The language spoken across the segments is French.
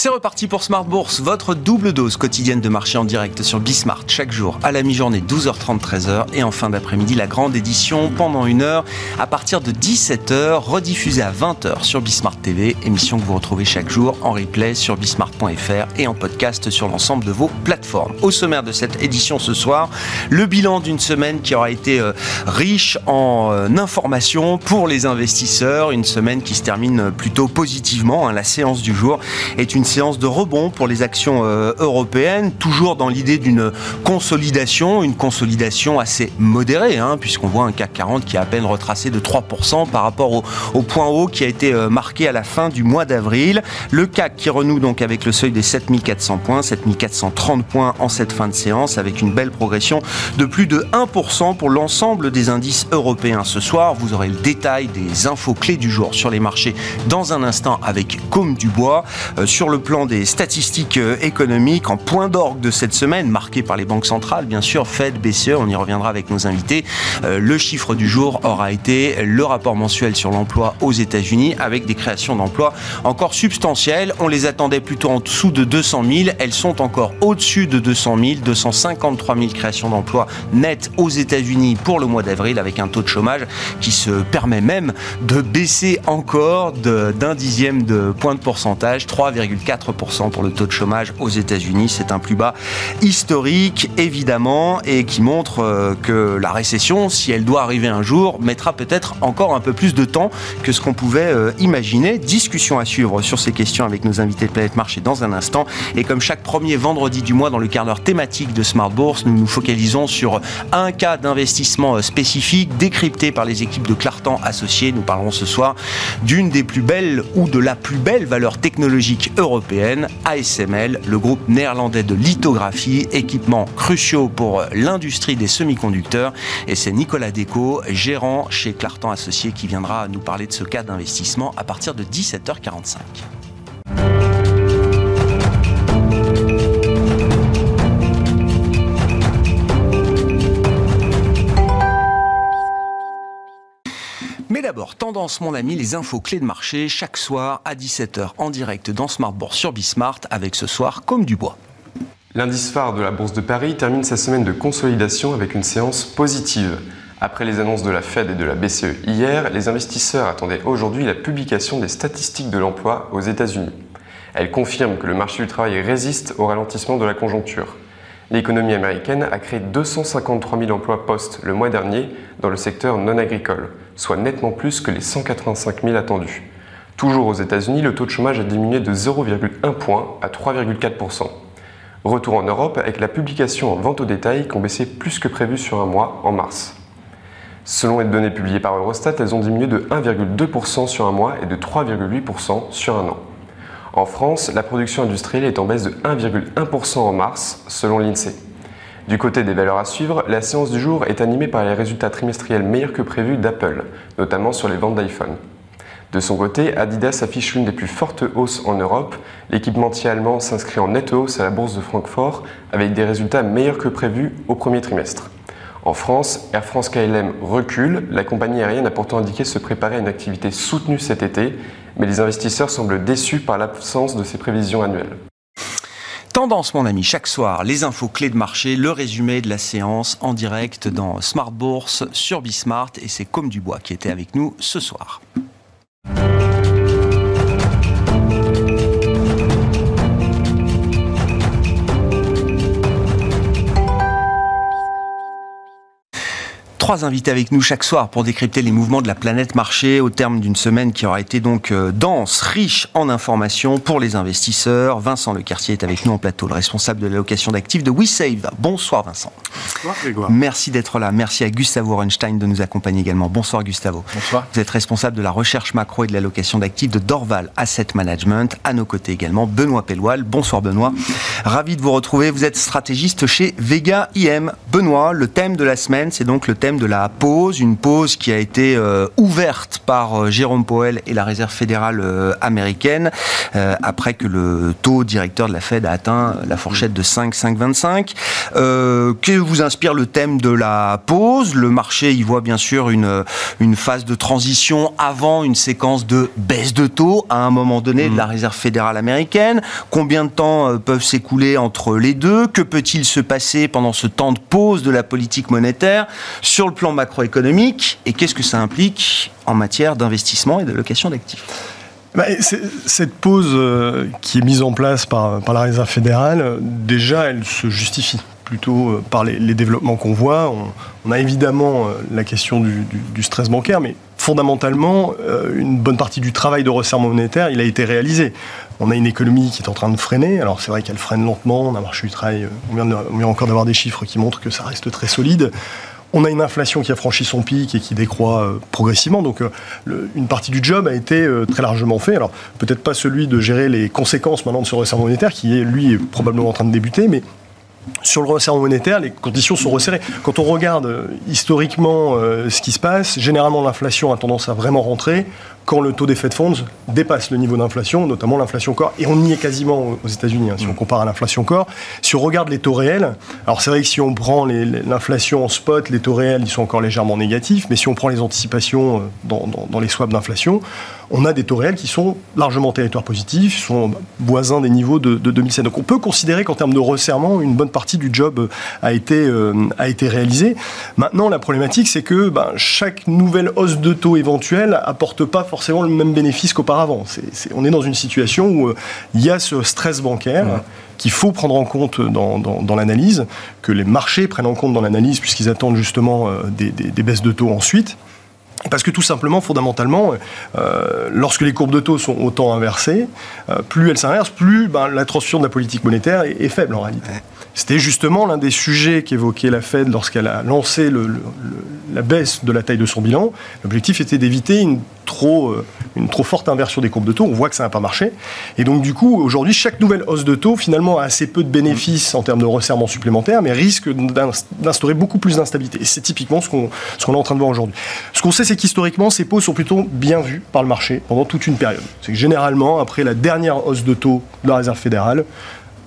C'est reparti pour Smart Bourse, votre double dose quotidienne de marché en direct sur Bismart chaque jour à la mi-journée 12h30 13h et en fin d'après-midi la grande édition pendant une heure à partir de 17h rediffusée à 20h sur Bismart TV, émission que vous retrouvez chaque jour en replay sur bismart.fr et en podcast sur l'ensemble de vos plateformes. Au sommaire de cette édition ce soir, le bilan d'une semaine qui aura été euh, riche en euh, informations pour les investisseurs, une semaine qui se termine plutôt positivement. Hein. La séance du jour est une séance de rebond pour les actions euh, européennes, toujours dans l'idée d'une consolidation, une consolidation assez modérée, hein, puisqu'on voit un CAC 40 qui a à peine retracé de 3% par rapport au, point haut qui a été euh, marqué à la fin du mois d'avril. Le CAC qui renoue donc avec le seuil des 7400 points, 7430 points en cette fin de séance, avec une belle progression de plus de 1% pour l'ensemble des indices européens. Ce soir, vous aurez le détail des infos clés du jour sur les marchés dans un instant avec Côme Dubois. Euh, sur le plan des statistiques euh, économiques, en point d'orgue de cette semaine, marqué par les banques centrales, bien sûr, Fed, BCE, on y reviendra avec nos invités. Euh, le chiffre du jour aura été le rapport mensuel sur l'emploi aux États-Unis, avec des créations d'emplois encore substantielles. On les attendait plutôt en dessous de 200 000. Elles sont encore au-dessus de 200 000, 253 000 créations d'emplois nettes aux États-Unis pour le mois d'avril, avec un taux de chômage qui se permet même de baisser encore d'un dixième de point de pourcentage, 3,4 4% pour le taux de chômage aux États-Unis. C'est un plus bas historique, évidemment, et qui montre euh, que la récession, si elle doit arriver un jour, mettra peut-être encore un peu plus de temps que ce qu'on pouvait euh, imaginer. Discussion à suivre sur ces questions avec nos invités de Planète Marché dans un instant. Et comme chaque premier vendredi du mois dans le quart d'heure thématique de Smart Bourse, nous nous focalisons sur un cas d'investissement euh, spécifique décrypté par les équipes de Clartan associées. Nous parlerons ce soir d'une des plus belles ou de la plus belle valeur technologique européenne ASML, le groupe néerlandais de lithographie, équipements cruciaux pour l'industrie des semi-conducteurs. Et c'est Nicolas Déco, gérant chez Clartan Associés, qui viendra nous parler de ce cas d'investissement à partir de 17h45. Tendance mon ami, les infos clés de marché chaque soir à 17h en direct dans Smart Bourse sur Bismart avec ce soir comme du bois. L'indice phare de la Bourse de Paris termine sa semaine de consolidation avec une séance positive. Après les annonces de la Fed et de la BCE hier, les investisseurs attendaient aujourd'hui la publication des statistiques de l'emploi aux États-Unis. Elles confirment que le marché du travail résiste au ralentissement de la conjoncture. L'économie américaine a créé 253 000 emplois postes le mois dernier dans le secteur non agricole, soit nettement plus que les 185 000 attendus. Toujours aux États-Unis, le taux de chômage a diminué de 0,1 point à 3,4%. Retour en Europe avec la publication en vente au détail qui ont baissé plus que prévu sur un mois en mars. Selon les données publiées par Eurostat, elles ont diminué de 1,2% sur un mois et de 3,8% sur un an. En France, la production industrielle est en baisse de 1,1% en mars, selon l'INSEE. Du côté des valeurs à suivre, la séance du jour est animée par les résultats trimestriels meilleurs que prévus d'Apple, notamment sur les ventes d'iPhone. De son côté, Adidas affiche l'une des plus fortes hausses en Europe. L'équipementier allemand s'inscrit en nette hausse à la bourse de Francfort avec des résultats meilleurs que prévus au premier trimestre. En France, Air France KLM recule. La compagnie aérienne a pourtant indiqué se préparer à une activité soutenue cet été, mais les investisseurs semblent déçus par l'absence de ces prévisions annuelles. Tendance, mon ami, chaque soir, les infos clés de marché, le résumé de la séance en direct dans Smart Bourse sur Bismart. Et c'est Comme du Bois qui était avec nous ce soir. Trois invités avec nous chaque soir pour décrypter les mouvements de la planète marché au terme d'une semaine qui aura été donc euh, dense, riche en informations pour les investisseurs. Vincent Lecartier est avec nous en plateau, le responsable de l'allocation d'actifs de WeSave. Bonsoir Vincent. Bonsoir Grégoire. Merci d'être là. Merci à Gustavo Runstein de nous accompagner également. Bonsoir Gustavo. Bonsoir. Vous êtes responsable de la recherche macro et de l'allocation d'actifs de Dorval Asset Management. À nos côtés également Benoît Pelloual. Bonsoir Benoît. Ravi de vous retrouver. Vous êtes stratégiste chez Vega IM. Benoît, le thème de la semaine, c'est donc le thème de la pause, une pause qui a été euh, ouverte par euh, Jérôme Powell et la Réserve fédérale euh, américaine, après que le taux directeur de la Fed a atteint la fourchette de 5, 5,25. que vous inspire le thème de la pause? Le marché y voit bien sûr une, une phase de transition avant une séquence de baisse de taux à un moment donné de la mmh. Réserve fédérale américaine. Combien de temps peuvent s'écouler entre les deux? Que peut-il se passer pendant ce temps de pause de la politique monétaire? Sur le plan macroéconomique et qu'est-ce que ça implique en matière d'investissement et de location d'actifs bah, cette pause euh, qui est mise en place par, la Réserve fédérale, déjà, elle se justifie plutôt euh, par les, développements qu'on voit. On, a évidemment euh, la question du, stress bancaire, mais fondamentalement, une bonne partie du travail de resserrement monétaire, il a été réalisé. On a une économie qui est en train de freiner. Alors c'est vrai qu'elle freine lentement. On a marché du travail. On vient, on vient encore d'avoir des chiffres qui montrent que ça reste très solide. On a une inflation qui a franchi son pic et qui décroît euh, progressivement. Donc, euh, une partie du job a été euh, très largement fait. Alors, peut-être pas celui de gérer les conséquences maintenant de ce resserrement monétaire, qui lui, est probablement en train de débuter, mais sur le resserrement monétaire, les conditions sont resserrées. Quand on regarde historiquement ce qui se passe, généralement l'inflation a tendance à vraiment rentrer quand le taux des Fed Funds dépasse le niveau d'inflation, notamment l'inflation corps, et on y est quasiment aux États-Unis, hein, si on mm. compare à l'inflation corps. Si on regarde les taux réels, alors c'est vrai que si on prend l'inflation en spot, les taux réels, ils sont encore légèrement négatifs, mais si on prend les anticipations euh, dans, les swaps d'inflation, on a des taux réels qui sont largement territoire positifs, sont voisins des niveaux de, 2007. Donc on peut considérer qu'en termes de resserrement, une bonne partie du job euh, a été, euh, a été réalisée. Maintenant, la problématique, c'est que ben, chaque nouvelle hausse de taux éventuelle apporte pas forcément forcément le même bénéfice qu'auparavant. on est dans une situation où euh, il y a ce stress bancaire. qu'il faut prendre en compte dans, l'analyse, que les marchés prennent en compte dans l'analyse, puisqu'ils attendent justement euh, des, baisses de taux ensuite. Parce que tout simplement, fondamentalement, euh, lorsque les courbes de taux sont autant inversées, plus elles s'inversent, plus ben, la transfusion de la politique monétaire est, faible en réalité. C'était justement l'un des sujets qu'évoquait la Fed lorsqu'elle a lancé la baisse de la taille de son bilan. L'objectif était d'éviter une trop, euh, une trop forte inversion des courbes de taux. On voit que ça n'a pas marché. Et donc, du coup, aujourd'hui, chaque nouvelle hausse de taux, finalement, a assez peu de bénéfices en termes de resserrement supplémentaire, mais risque d'instaurer beaucoup plus d'instabilité. Et c'est typiquement ce qu'on est en train de voir aujourd'hui. Ce qu'on sait, c'est qu'historiquement, ces pauses sont plutôt bien vues par le marché pendant toute une période. C'est que généralement, après la dernière hausse de taux de la Réserve fédérale,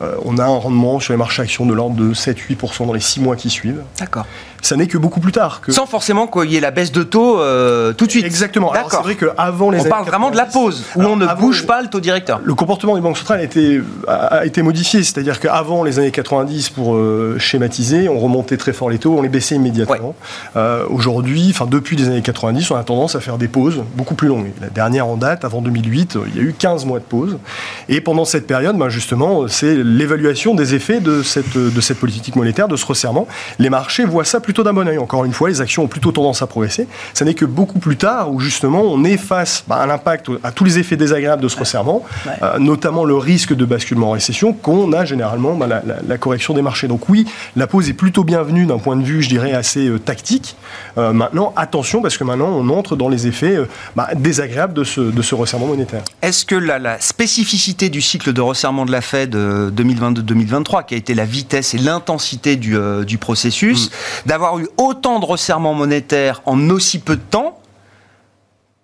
euh, on a un rendement sur les marchés actions de l'ordre de 7-8% dans les 6 mois qui suivent. D'accord ça n'est que beaucoup plus tard. Que... Sans forcément qu'il y ait la baisse de taux euh, tout de suite. Exactement. C'est vrai qu'avant les On parle vraiment de la pause, où on ne bouge pas le taux directeur. Le comportement des banques centrales a été, a, été modifié. C'est-à-dire qu'avant les années 90, pour euh, schématiser, on remontait très fort les taux, on les baissait immédiatement. Aujourd'hui, enfin depuis les années 90, on a tendance à faire des pauses beaucoup plus longues. La dernière en date, avant 2008, il y a eu 15 mois de pause. Et pendant cette période, ben justement, c'est l'évaluation des effets de cette, de cette politique monétaire, de ce resserrement. Les marchés voient ça plutôt d'un bon oeil. Encore une fois, les actions ont plutôt tendance à progresser. Ça n'est que beaucoup plus tard où justement on est face bah, à l'impact, à tous les effets désagréables de ce resserrement, euh, notamment le risque de basculement en récession, qu'on a généralement bah, la, correction des marchés. Donc oui, la pause est plutôt bienvenue d'un point de vue, je dirais, assez euh, tactique. Euh, maintenant, attention parce que maintenant on entre dans les effets bah, désagréables de ce, de ce resserrement monétaire. Est-ce que la, spécificité du cycle de resserrement de la Fed 2022-2023, qui a été la vitesse et l'intensité du, du processus, mm. d'avoir eu autant de resserrement monétaire en aussi peu de temps,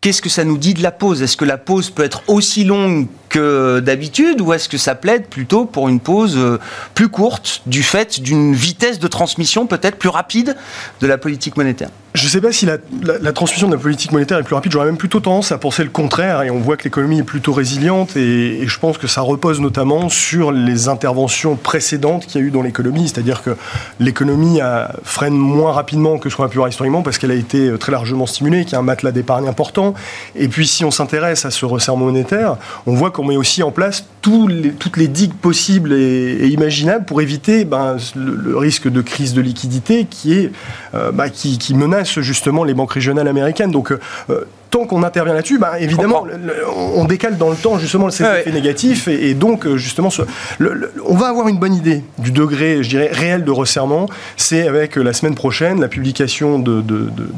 qu'est-ce que ça nous dit de la pause? Est-ce que la pause peut être aussi longue que d'habitude ou est-ce que ça plaide plutôt pour une pause euh, plus courte du fait d'une vitesse de transmission peut-être plus rapide de la politique monétaire? Je ne sais pas si la, transmission de la politique monétaire est plus rapide. J'aurais même plutôt tendance à penser le contraire. Et on voit que l'économie est plutôt résiliente. Et, je pense que ça repose notamment sur les interventions précédentes qu'il y a eu dans l'économie. C'est-à-dire que l'économie freine moins rapidement que ce qu'on a pu voir historiquement parce qu'elle a été euh, très largement stimulée, qu'il y a un matelas d'épargne important. Et puis si on s'intéresse à ce resserrement monétaire, on voit qu'on met aussi en place toutes les digues possibles et, imaginables pour éviter ben, le, risque de crise de liquidité qui, euh, qui menace justement les banques régionales américaines. Euh, tant qu'on intervient là-dessus, bah, évidemment, on décale dans le temps justement ces effets négatifs et, donc euh, justement, on va avoir une bonne idée du degré, je dirais, réel de resserrement. C'est avec euh, la semaine prochaine la publication de,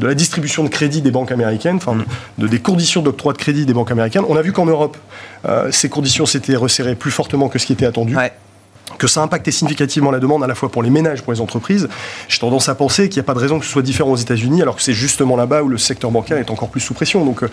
la distribution de crédit des banques américaines, enfin, des conditions d'octroi de crédit des banques américaines. On a vu qu'en Europe, ces conditions s'étaient resserrées plus fortement que ce qui était attendu. Que ça impactait significativement la demande à la fois pour les ménages, pour les entreprises. J'ai tendance à penser qu'il n'y a pas de raison que ce soit différent aux États-Unis, alors que c'est justement là-bas où le secteur bancaire est encore plus sous pression. Donc, euh,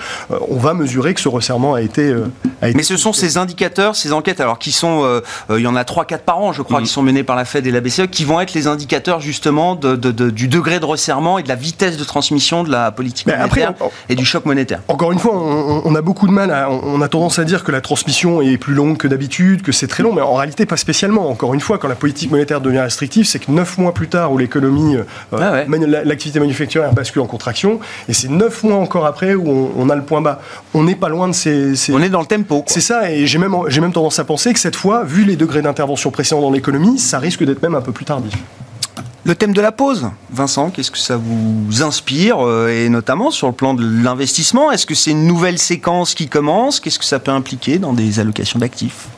on va mesurer que ce resserrement a été. Euh, Mais ce sont ces indicateurs, ces enquêtes, alors qui sont, euh, il y en a 3-4 par an, je crois, qui mm. sont menées par la Fed et la BCE, qui vont être les indicateurs justement de, du degré de resserrement et de la vitesse de transmission de la politique monétaire et du choc monétaire. Encore une fois, on, a beaucoup de mal, à, on a tendance à dire que la transmission est plus longue que d'habitude, que c'est très long, mais en réalité pas spécialement. Encore une fois, quand la politique monétaire devient restrictive, c'est que 9 mois plus tard où l'économie, ah l'activité manufacturière bascule en contraction, et c'est 9 mois encore après où on, a le point bas. On n'est pas loin de ces, On est dans le tempo. C'est ça, et j'ai même, même tendance à penser que cette fois, vu les degrés d'intervention précédents dans l'économie, ça risque d'être même un peu plus tardif. Le thème de la pause, Vincent, qu'est-ce que ça vous inspire, euh, et notamment sur le plan de l'investissement? Est-ce que c'est une nouvelle séquence qui commence? Qu'est-ce que ça peut impliquer dans des allocations d'actifs?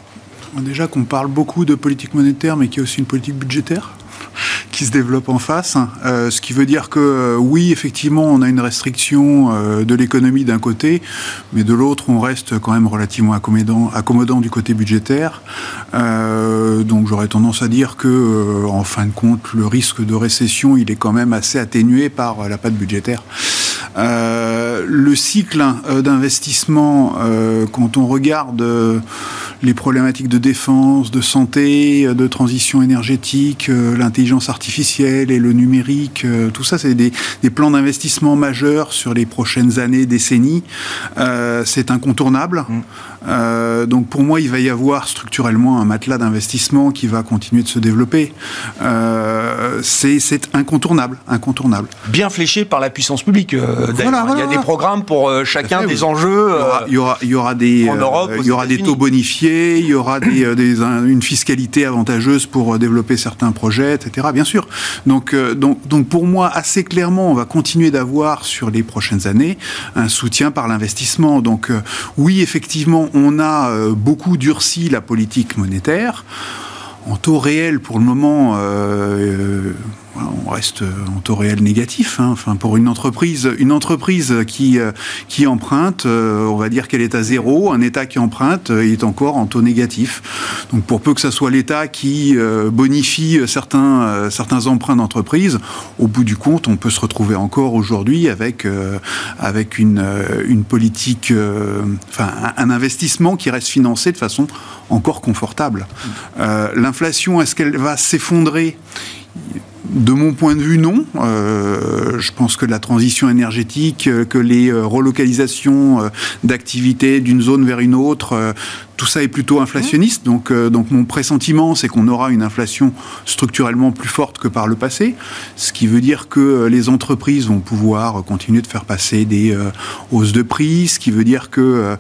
Déjà qu'on parle beaucoup de politique monétaire, mais qu'il y a aussi une politique budgétaire qui se développe en face. Euh, ce qui veut dire que euh, oui, effectivement, on a une restriction euh, de l'économie d'un côté, mais de l'autre, on reste quand même relativement accommodant, accommodant du côté budgétaire. donc j'aurais tendance à dire que, en fin de compte, le risque de récession, il est quand même assez atténué par la patte budgétaire. Le cycle d'investissement, quand on regarde les problématiques de défense, de santé, de transition énergétique, l'intelligence artificielle, et le numérique, euh, tout ça, c'est des, plans d'investissement majeurs sur les prochaines années, décennies. Euh, c'est incontournable. Mm. Euh, donc pour moi, il va y avoir structurellement un matelas d'investissement qui va continuer de se développer. c'est incontournable, incontournable. Bien fléché par la puissance publique. il y a des programmes pour chacun des enjeux. Il y aura, il y aura, des, il y aura des taux bonifiés, il y aura des, une fiscalité avantageuse pour développer certains projets, etc. Bien sûr. Donc, euh, donc, donc pour moi, assez clairement, on va continuer d'avoir sur les prochaines années un soutien par l'investissement. Donc euh, oui, effectivement, on a euh, beaucoup durci la politique monétaire. En taux réel, pour le moment, on reste en taux réel négatif. Hein. Enfin, pour une entreprise, une entreprise qui, euh, qui emprunte, euh, on va dire qu'elle est à zéro. Un État qui emprunte euh, est encore en taux négatif. Donc, pour peu que ce soit l'État qui bonifie certains, certains emprunts d'entreprise, au bout du compte, on peut se retrouver encore aujourd'hui avec, avec une, une politique, enfin, un, investissement qui reste financé de façon encore confortable. L'inflation, est-ce qu'elle va s'effondrer? De mon point de vue, non. Euh, je pense que la transition énergétique, euh, que les euh, relocalisations d'activités d'une zone vers une autre, tout ça est plutôt inflationniste. Donc, donc mon pressentiment, c'est qu'on aura une inflation structurellement plus forte que par le passé. Ce qui veut dire que les entreprises vont pouvoir continuer de faire passer des hausses de prix. Ce qui veut dire que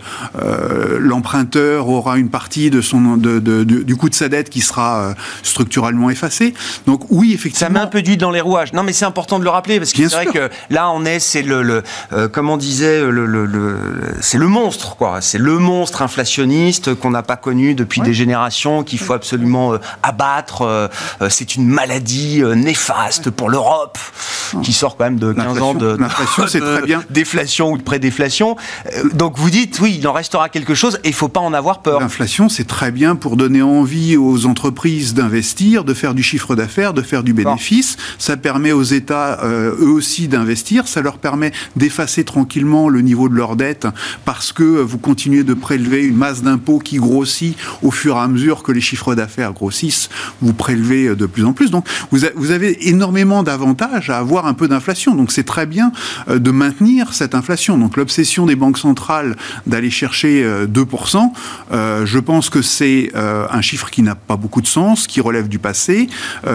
l'emprunteur aura une partie de son, du coût de sa dette qui sera structurellement effacée. Donc oui, effectivement un peu d'huile dans les rouages. Non, mais c'est important de le rappeler parce que c'est vrai que là, on est, c'est le, le euh, comment on disait, le, le, c'est le monstre, quoi. C'est le monstre inflationniste qu'on n'a pas connu depuis des générations, qu'il faut absolument euh, abattre. Euh, c'est une maladie néfaste pour l'Europe, qui sort quand même de 15 ans de, déflation ou de prédéflation. Donc vous dites, oui, il en restera quelque chose et il faut pas en avoir peur. L'inflation, c'est très bien pour donner envie aux entreprises d'investir, de faire du chiffre d'affaires, de faire du bénéfice ça permet aux États, euh, eux aussi, d'investir. Ça leur permet d'effacer tranquillement le niveau de leur dette parce que vous continuez de prélever une masse d'impôts qui grossit au fur et à mesure que les chiffres d'affaires grossissent. Vous prélevez de plus en plus. Donc, vous, avez énormément d'avantages à avoir un peu d'inflation. Donc, c'est très bien euh, de maintenir cette inflation. Donc, l'obsession des banques centrales d'aller chercher 2%, euh, je pense que c'est un chiffre qui n'a pas beaucoup de sens, qui relève du passé,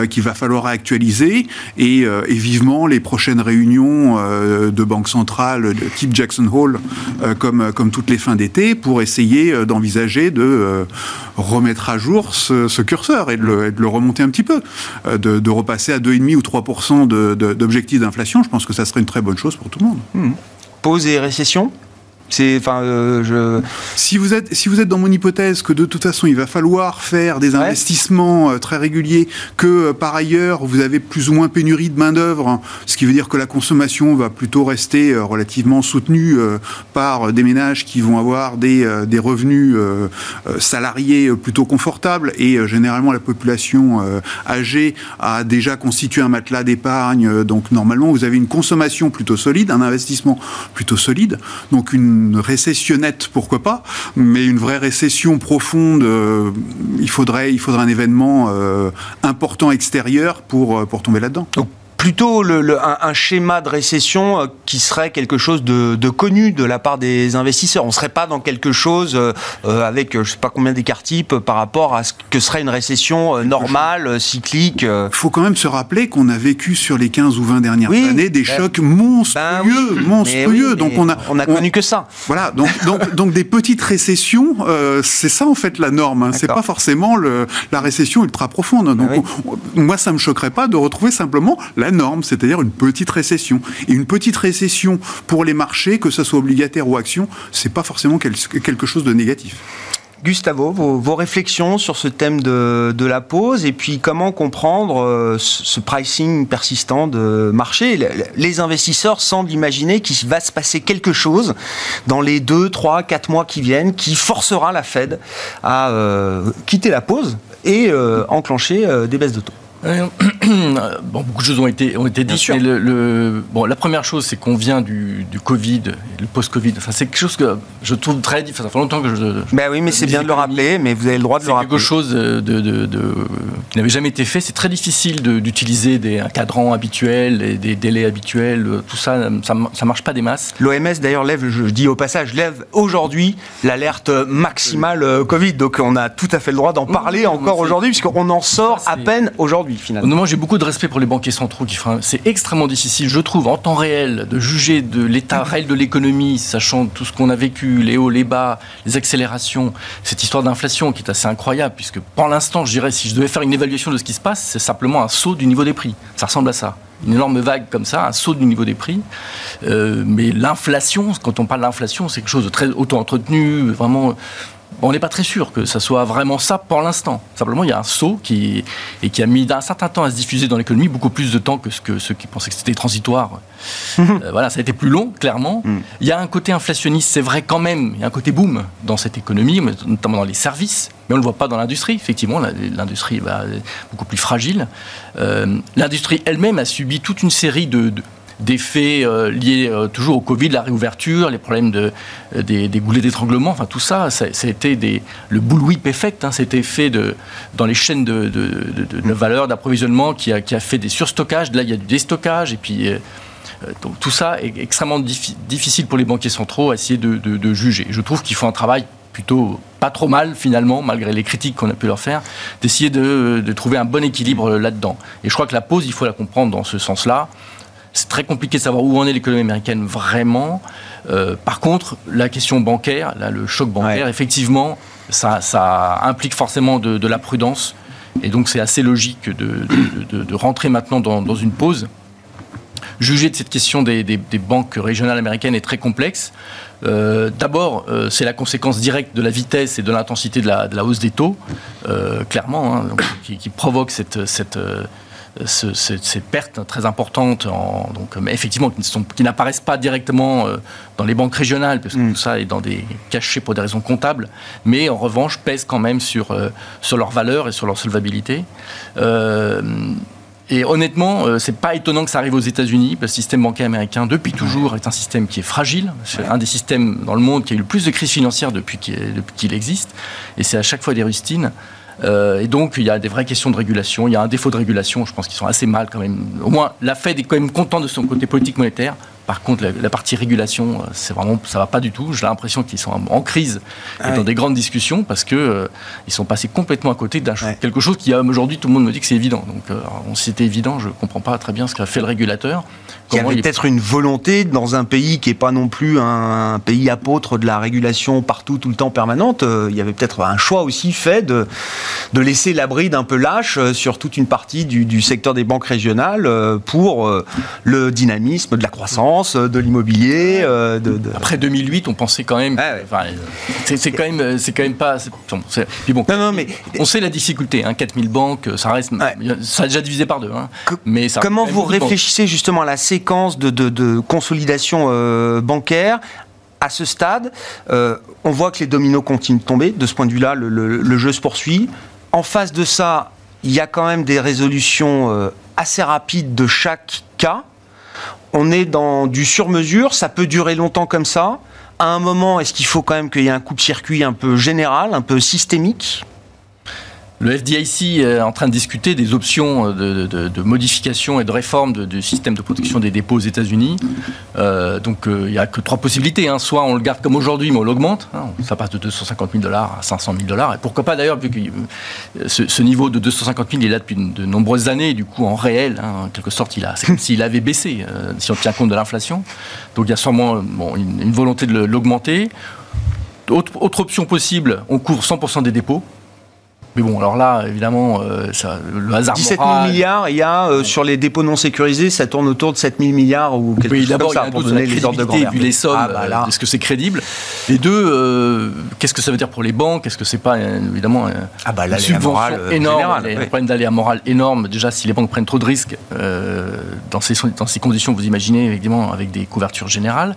qu'il va falloir actualiser euh, et, vivement les prochaines réunions euh, de banque centrale de type Jackson Hole euh, comme, comme toutes les fins d'été pour essayer d'envisager de remettre à jour ce, curseur et de, le, remonter un petit peu, de, repasser à 2,5 ou 3% d'objectifs d'inflation. Je pense que ça serait une très bonne chose pour tout le monde. Mmh. Pause et récession? C'est, enfin, euh, je... si vous êtes si vous êtes dans mon hypothèse que de toute façon il va falloir faire des investissements euh, très réguliers, que euh, par ailleurs vous avez plus ou moins pénurie de main d'œuvre, hein, ce qui veut dire que la consommation va plutôt rester relativement soutenue par des ménages qui vont avoir des, des revenus salariés plutôt confortables. Et généralement la population âgée a déjà constitué un matelas d'épargne, donc normalement vous avez une consommation plutôt solide, un investissement plutôt solide, donc une une récessionnette, pourquoi pas, mais une vraie récession profonde, euh, il, faudrait, un événement euh, important extérieur pour, euh, pour tomber là-dedans plutôt le, un, schéma de récession euh, qui serait quelque chose de, connu de la part des investisseurs. On ne serait pas dans quelque chose euh, euh, avec je ne sais pas combien d'écarts types par rapport à ce que serait une récession normale, cyclique. Il faut quand même se rappeler qu'on a vécu sur les 15 ou 20 dernières années des ben, chocs monstrueux, ben monstrueux. donc on a on a connu que ça. Voilà, donc donc, donc des petites récessions, c'est ça en fait la norme. Hein. C'est pas forcément le, la récession ultra profonde. Donc ah moi ça me choquerait pas de retrouver simplement la c'est-à-dire une petite récession. Et une petite récession pour les marchés, que ce soit obligataire ou action, c'est pas forcément quelque chose de négatif. Gustavo, vos, réflexions sur ce thème de, la pause et puis comment comprendre euh, ce pricing persistant de marché? Les investisseurs semblent imaginer qu'il va se passer quelque chose dans les 2, 3, 4 mois qui viennent qui forcera la Fed à euh, quitter la pause et euh, enclencher des baisses de taux. bon, beaucoup de choses ont été, ont été dites. le, bon, la première chose, c'est qu'on vient du, du Covid, le post-Covid. Enfin, c'est quelque chose que je trouve très difficile. Ça fait longtemps que je. Ben oui, mais c'est bien de le rappeler, mais vous avez le droit de le rappeler. quelque chose de, de, qui n'avait jamais été fait. C'est très difficile d'utiliser des, un cadran habituel, et des délais habituels. Tout ça, ça, ça marche pas des masses. L'OMS, d'ailleurs, lève, je dis au passage, lève aujourd'hui l'alerte maximale euh, Covid. Donc, on a tout à fait le droit d'en parler encore aujourd'hui, puisqu'on en sort à peine aujourd'hui finalement. j'ai beaucoup de respect pour les banquiers centraux qui font. C'est extrêmement difficile, je trouve, en temps réel, de juger de l'état réel de l'économie, sachant tout ce qu'on a vécu, les hauts, les bas, les accélérations, cette histoire d'inflation qui est assez incroyable, puisque pour l'instant, je dirais, si je devais faire une évaluation de ce qui se passe, c'est simplement un saut du niveau des prix. Ça ressemble à ça une énorme vague comme ça, un saut du niveau des prix. Euh, mais l'inflation, quand on parle d'inflation, c'est quelque chose de très auto-entretenu, vraiment on n'est pas très sûr que ça soit vraiment ça pour l'instant. Simplement, il y a un saut qui, et qui a mis un certain temps à se diffuser dans l'économie, beaucoup plus de temps que, ce que ceux qui pensaient que c'était transitoire. Euh, voilà, ça a été plus long, clairement. Mm. Il y a un côté inflationniste, c'est vrai quand même. Il y a un côté boom dans cette économie, notamment dans les services, mais on ne le voit pas dans l'industrie. Effectivement, l'industrie est beaucoup plus fragile. Euh, l'industrie elle-même a subi toute une série de d'effets euh, liés euh, toujours au Covid, la réouverture, les problèmes euh, des, goulets d'étranglement, enfin tout ça, ça, a été des, le bullwhip effect, hein, c'était fait dans les chaînes de, valeur, d'approvisionnement qui a, fait des surstockages, là il y a du déstockage, et puis tout ça est extrêmement difficile pour les banquiers centraux à essayer de, juger. Je trouve qu'il faut un travail plutôt pas trop mal finalement, malgré les critiques qu'on a pu leur faire, d'essayer de, de, trouver un bon équilibre là-dedans. Et je crois que la pause, il faut la comprendre dans ce sens-là. C'est très compliqué de savoir où en est l'économie américaine vraiment. Euh, par contre, la question bancaire, là, le choc bancaire, effectivement, ça, ça, implique forcément de, la prudence. Et donc, c'est assez logique de, de, rentrer maintenant dans, dans, une pause. Juger de cette question des, des, banques régionales américaines est très complexe. Euh, D'abord, euh, c'est la conséquence directe de la vitesse et de l'intensité de la, la, hausse des taux, clairement, hein, qui, qui, provoque cette, cette ces pertes très importantes, en, donc, effectivement, qui, qui n'apparaissent pas directement euh, dans les banques régionales, parce que mm. tout ça est dans des cachets pour des raisons comptables, mais en revanche pèsent quand même sur, euh, sur leur valeur et sur leur solvabilité. Euh, et honnêtement, c'est pas étonnant que ça arrive aux États-Unis. Le système bancaire américain, depuis toujours, est un système qui est fragile. C'est un des systèmes dans le monde qui a eu le plus de crises financières depuis qu'il existe. Et c'est à chaque fois des rustines. Euh, et donc, il y a des vraies questions de régulation. Il y a un défaut de régulation. Je pense qu'ils sont assez mal quand même. Au moins, la Fed est quand même contente de son côté politique monétaire. Par contre, la, partie régulation, euh, c'est vraiment, ça va pas du tout. J'ai l'impression qu'ils sont en, crise et ah dans des grandes discussions parce que euh, ils sont passés complètement à côté d'un quelque chose qui aujourd'hui tout le monde me dit que c'est évident. Donc, euh, si c'était évident, je comprends pas très bien ce qu'a fait le régulateur. Il y avait peut-être une volonté dans un pays qui n'est pas non plus un, pays apôtre de la régulation partout, tout le temps permanente. il y avait peut-être un choix aussi fait de, de laisser la bride un peu lâche sur toute une partie du, du secteur des banques régionales pour le dynamisme de la croissance l'assurance, de l'immobilier. De, Après 2008, on pensait quand même. c'est quand même, c'est quand même pas. puis bon. Non, mais on sait la difficulté. Hein, 4000 banques, ça reste, ça a déjà divisé par deux. Hein, mais comment vous réfléchissez justement à la séquence de, consolidation bancaire à ce stade, euh, on voit que les dominos continuent de tomber. De ce point de vue-là, le, jeu se poursuit. En face de ça, il y a quand même des résolutions euh, assez rapides de chaque cas. On est dans du sur-mesure, ça peut durer longtemps comme ça. À un moment, est-ce qu'il faut quand même qu'il y ait un coup-de-circuit un peu général, un peu systémique? Le FDIC est en train de discuter des options de, modification et de réforme du système de protection des dépôts aux États-Unis. Euh, donc euh, il n'y a que trois possibilités. Hein. Soit on le garde comme aujourd'hui, mais on l'augmente. Hein. Ça passe de 250 000 dollars à 500 000 dollars. Et pourquoi pas d'ailleurs, vu que euh, ce, niveau de 250 000 est là depuis de nombreuses années. Du coup, en réel, hein, en quelque sorte, il a, c'est comme s'il avait baissé, si on tient compte de l'inflation. Donc il y a sûrement une, volonté de l'augmenter. Autre, autre option possible, on couvre 100% des dépôts. Mais bon, alors là, évidemment, euh, ça, le hasard 17 000 milliards, il y a euh, sur les dépôts non sécurisés, ça tourne autour de 7 000 milliards ou quelque chose comme ça, pour donner les ordres de grandeur. les sommes, ah, bah euh, est-ce que c'est crédible? Les deux, qu'est-ce que ça veut dire pour les banques? Est-ce que c'est pas, évidemment, ah bah, une subvention énorme Un problème d'aléa moral énorme. Déjà, si les banques prennent trop de risques, dans, ces, dans ces conditions, vous imaginez, évidemment, avec des couvertures générales.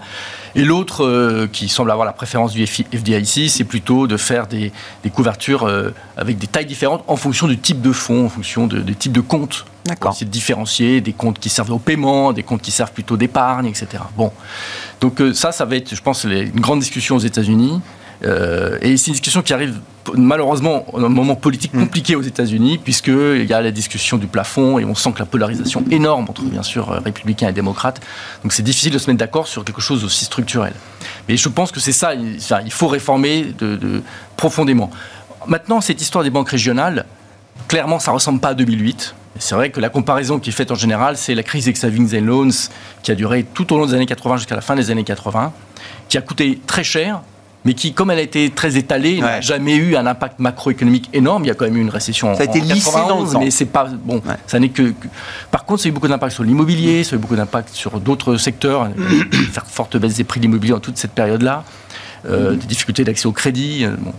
Et l'autre, qui semble avoir la préférence du FDIC, c'est plutôt de faire des, des couvertures avec des tailles différentes en fonction du type de fonds, en fonction de, des types de comptes. D'accord. C'est de différencier des comptes qui servent au paiement, des comptes qui servent plutôt d'épargne, etc. Bon. Donc euh, ça, ça va être, je pense, une grande discussion aux États-Unis. Euh, et c'est une discussion qui arrive malheureusement à un moment politique mm. compliqué aux États-Unis, puisqu'il y a la discussion du plafond et on sent que la polarisation énorme entre, bien sûr, euh, républicains et démocrates. Donc c'est difficile de se mettre d'accord sur quelque chose aussi structurel. Mais je pense que c'est ça, il faut réformer de, profondément. Maintenant, cette histoire des banques régionales, clairement, ça ne ressemble pas à 2008. C'est vrai que la comparaison qui est faite en général, c'est la crise des savings and loans qui a duré tout au long des années 80 jusqu'à la fin des années 80, qui a coûté très cher, mais qui, comme elle a été très étalée, n'a jamais eu un impact macroéconomique énorme. Il y a quand même eu une récession. Ça a été lissé dans le temps. Mais c'est pas bon. Ça n'est que, Par contre, ça a eu beaucoup d'impact sur l'immobilier, ça a eu beaucoup d'impact sur d'autres secteurs. faire forte baisse des prix de l'immobilier en toute cette période-là, euh, des difficultés d'accès au crédit. Euh, bon.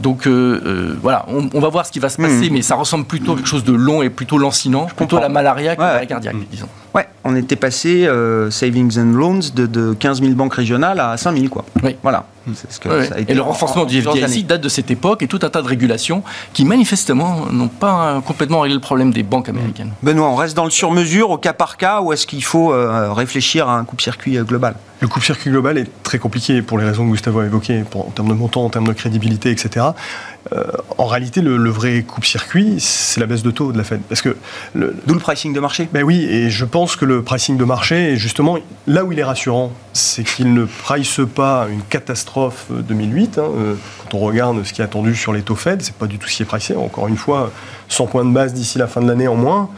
Donc euh, euh, voilà, on, va voir ce qui va se passer, hmm. mais ça ressemble plutôt à quelque chose de long et plutôt lancinant, plutôt à la malaria que la cardiaque, hmm. disons. Ouais, on était passé euh, savings and loans de, 15 000 banques régionales à 5 000 quoi. Oui. Voilà. et le renforcement du FDIC date de cette époque et tout un tas de régulations qui manifestement n'ont pas complètement réglé le problème des banques américaines. Benoît, on reste dans le sur-mesure au cas par cas ou est-ce qu'il faut réfléchir à un coupe-circuit global? Le coupe-circuit global est très compliqué pour les raisons que Gustavo a évoquées, en termes de montant, en termes de crédibilité, etc. Euh, en réalité, le, vrai coupe-circuit, c'est la baisse de taux de la Fed. Parce que D'où le pricing de marché Ben oui, et je pense que le pricing de marché, justement, là où il est rassurant, c'est qu'il ne price pas une catastrophe 2008. Hein, euh, quand on regarde ce qui est attendu sur les taux Fed, c'est pas du tout ce qui est pricé. Encore une fois, 100 points de base d'ici la fin de l'année en moins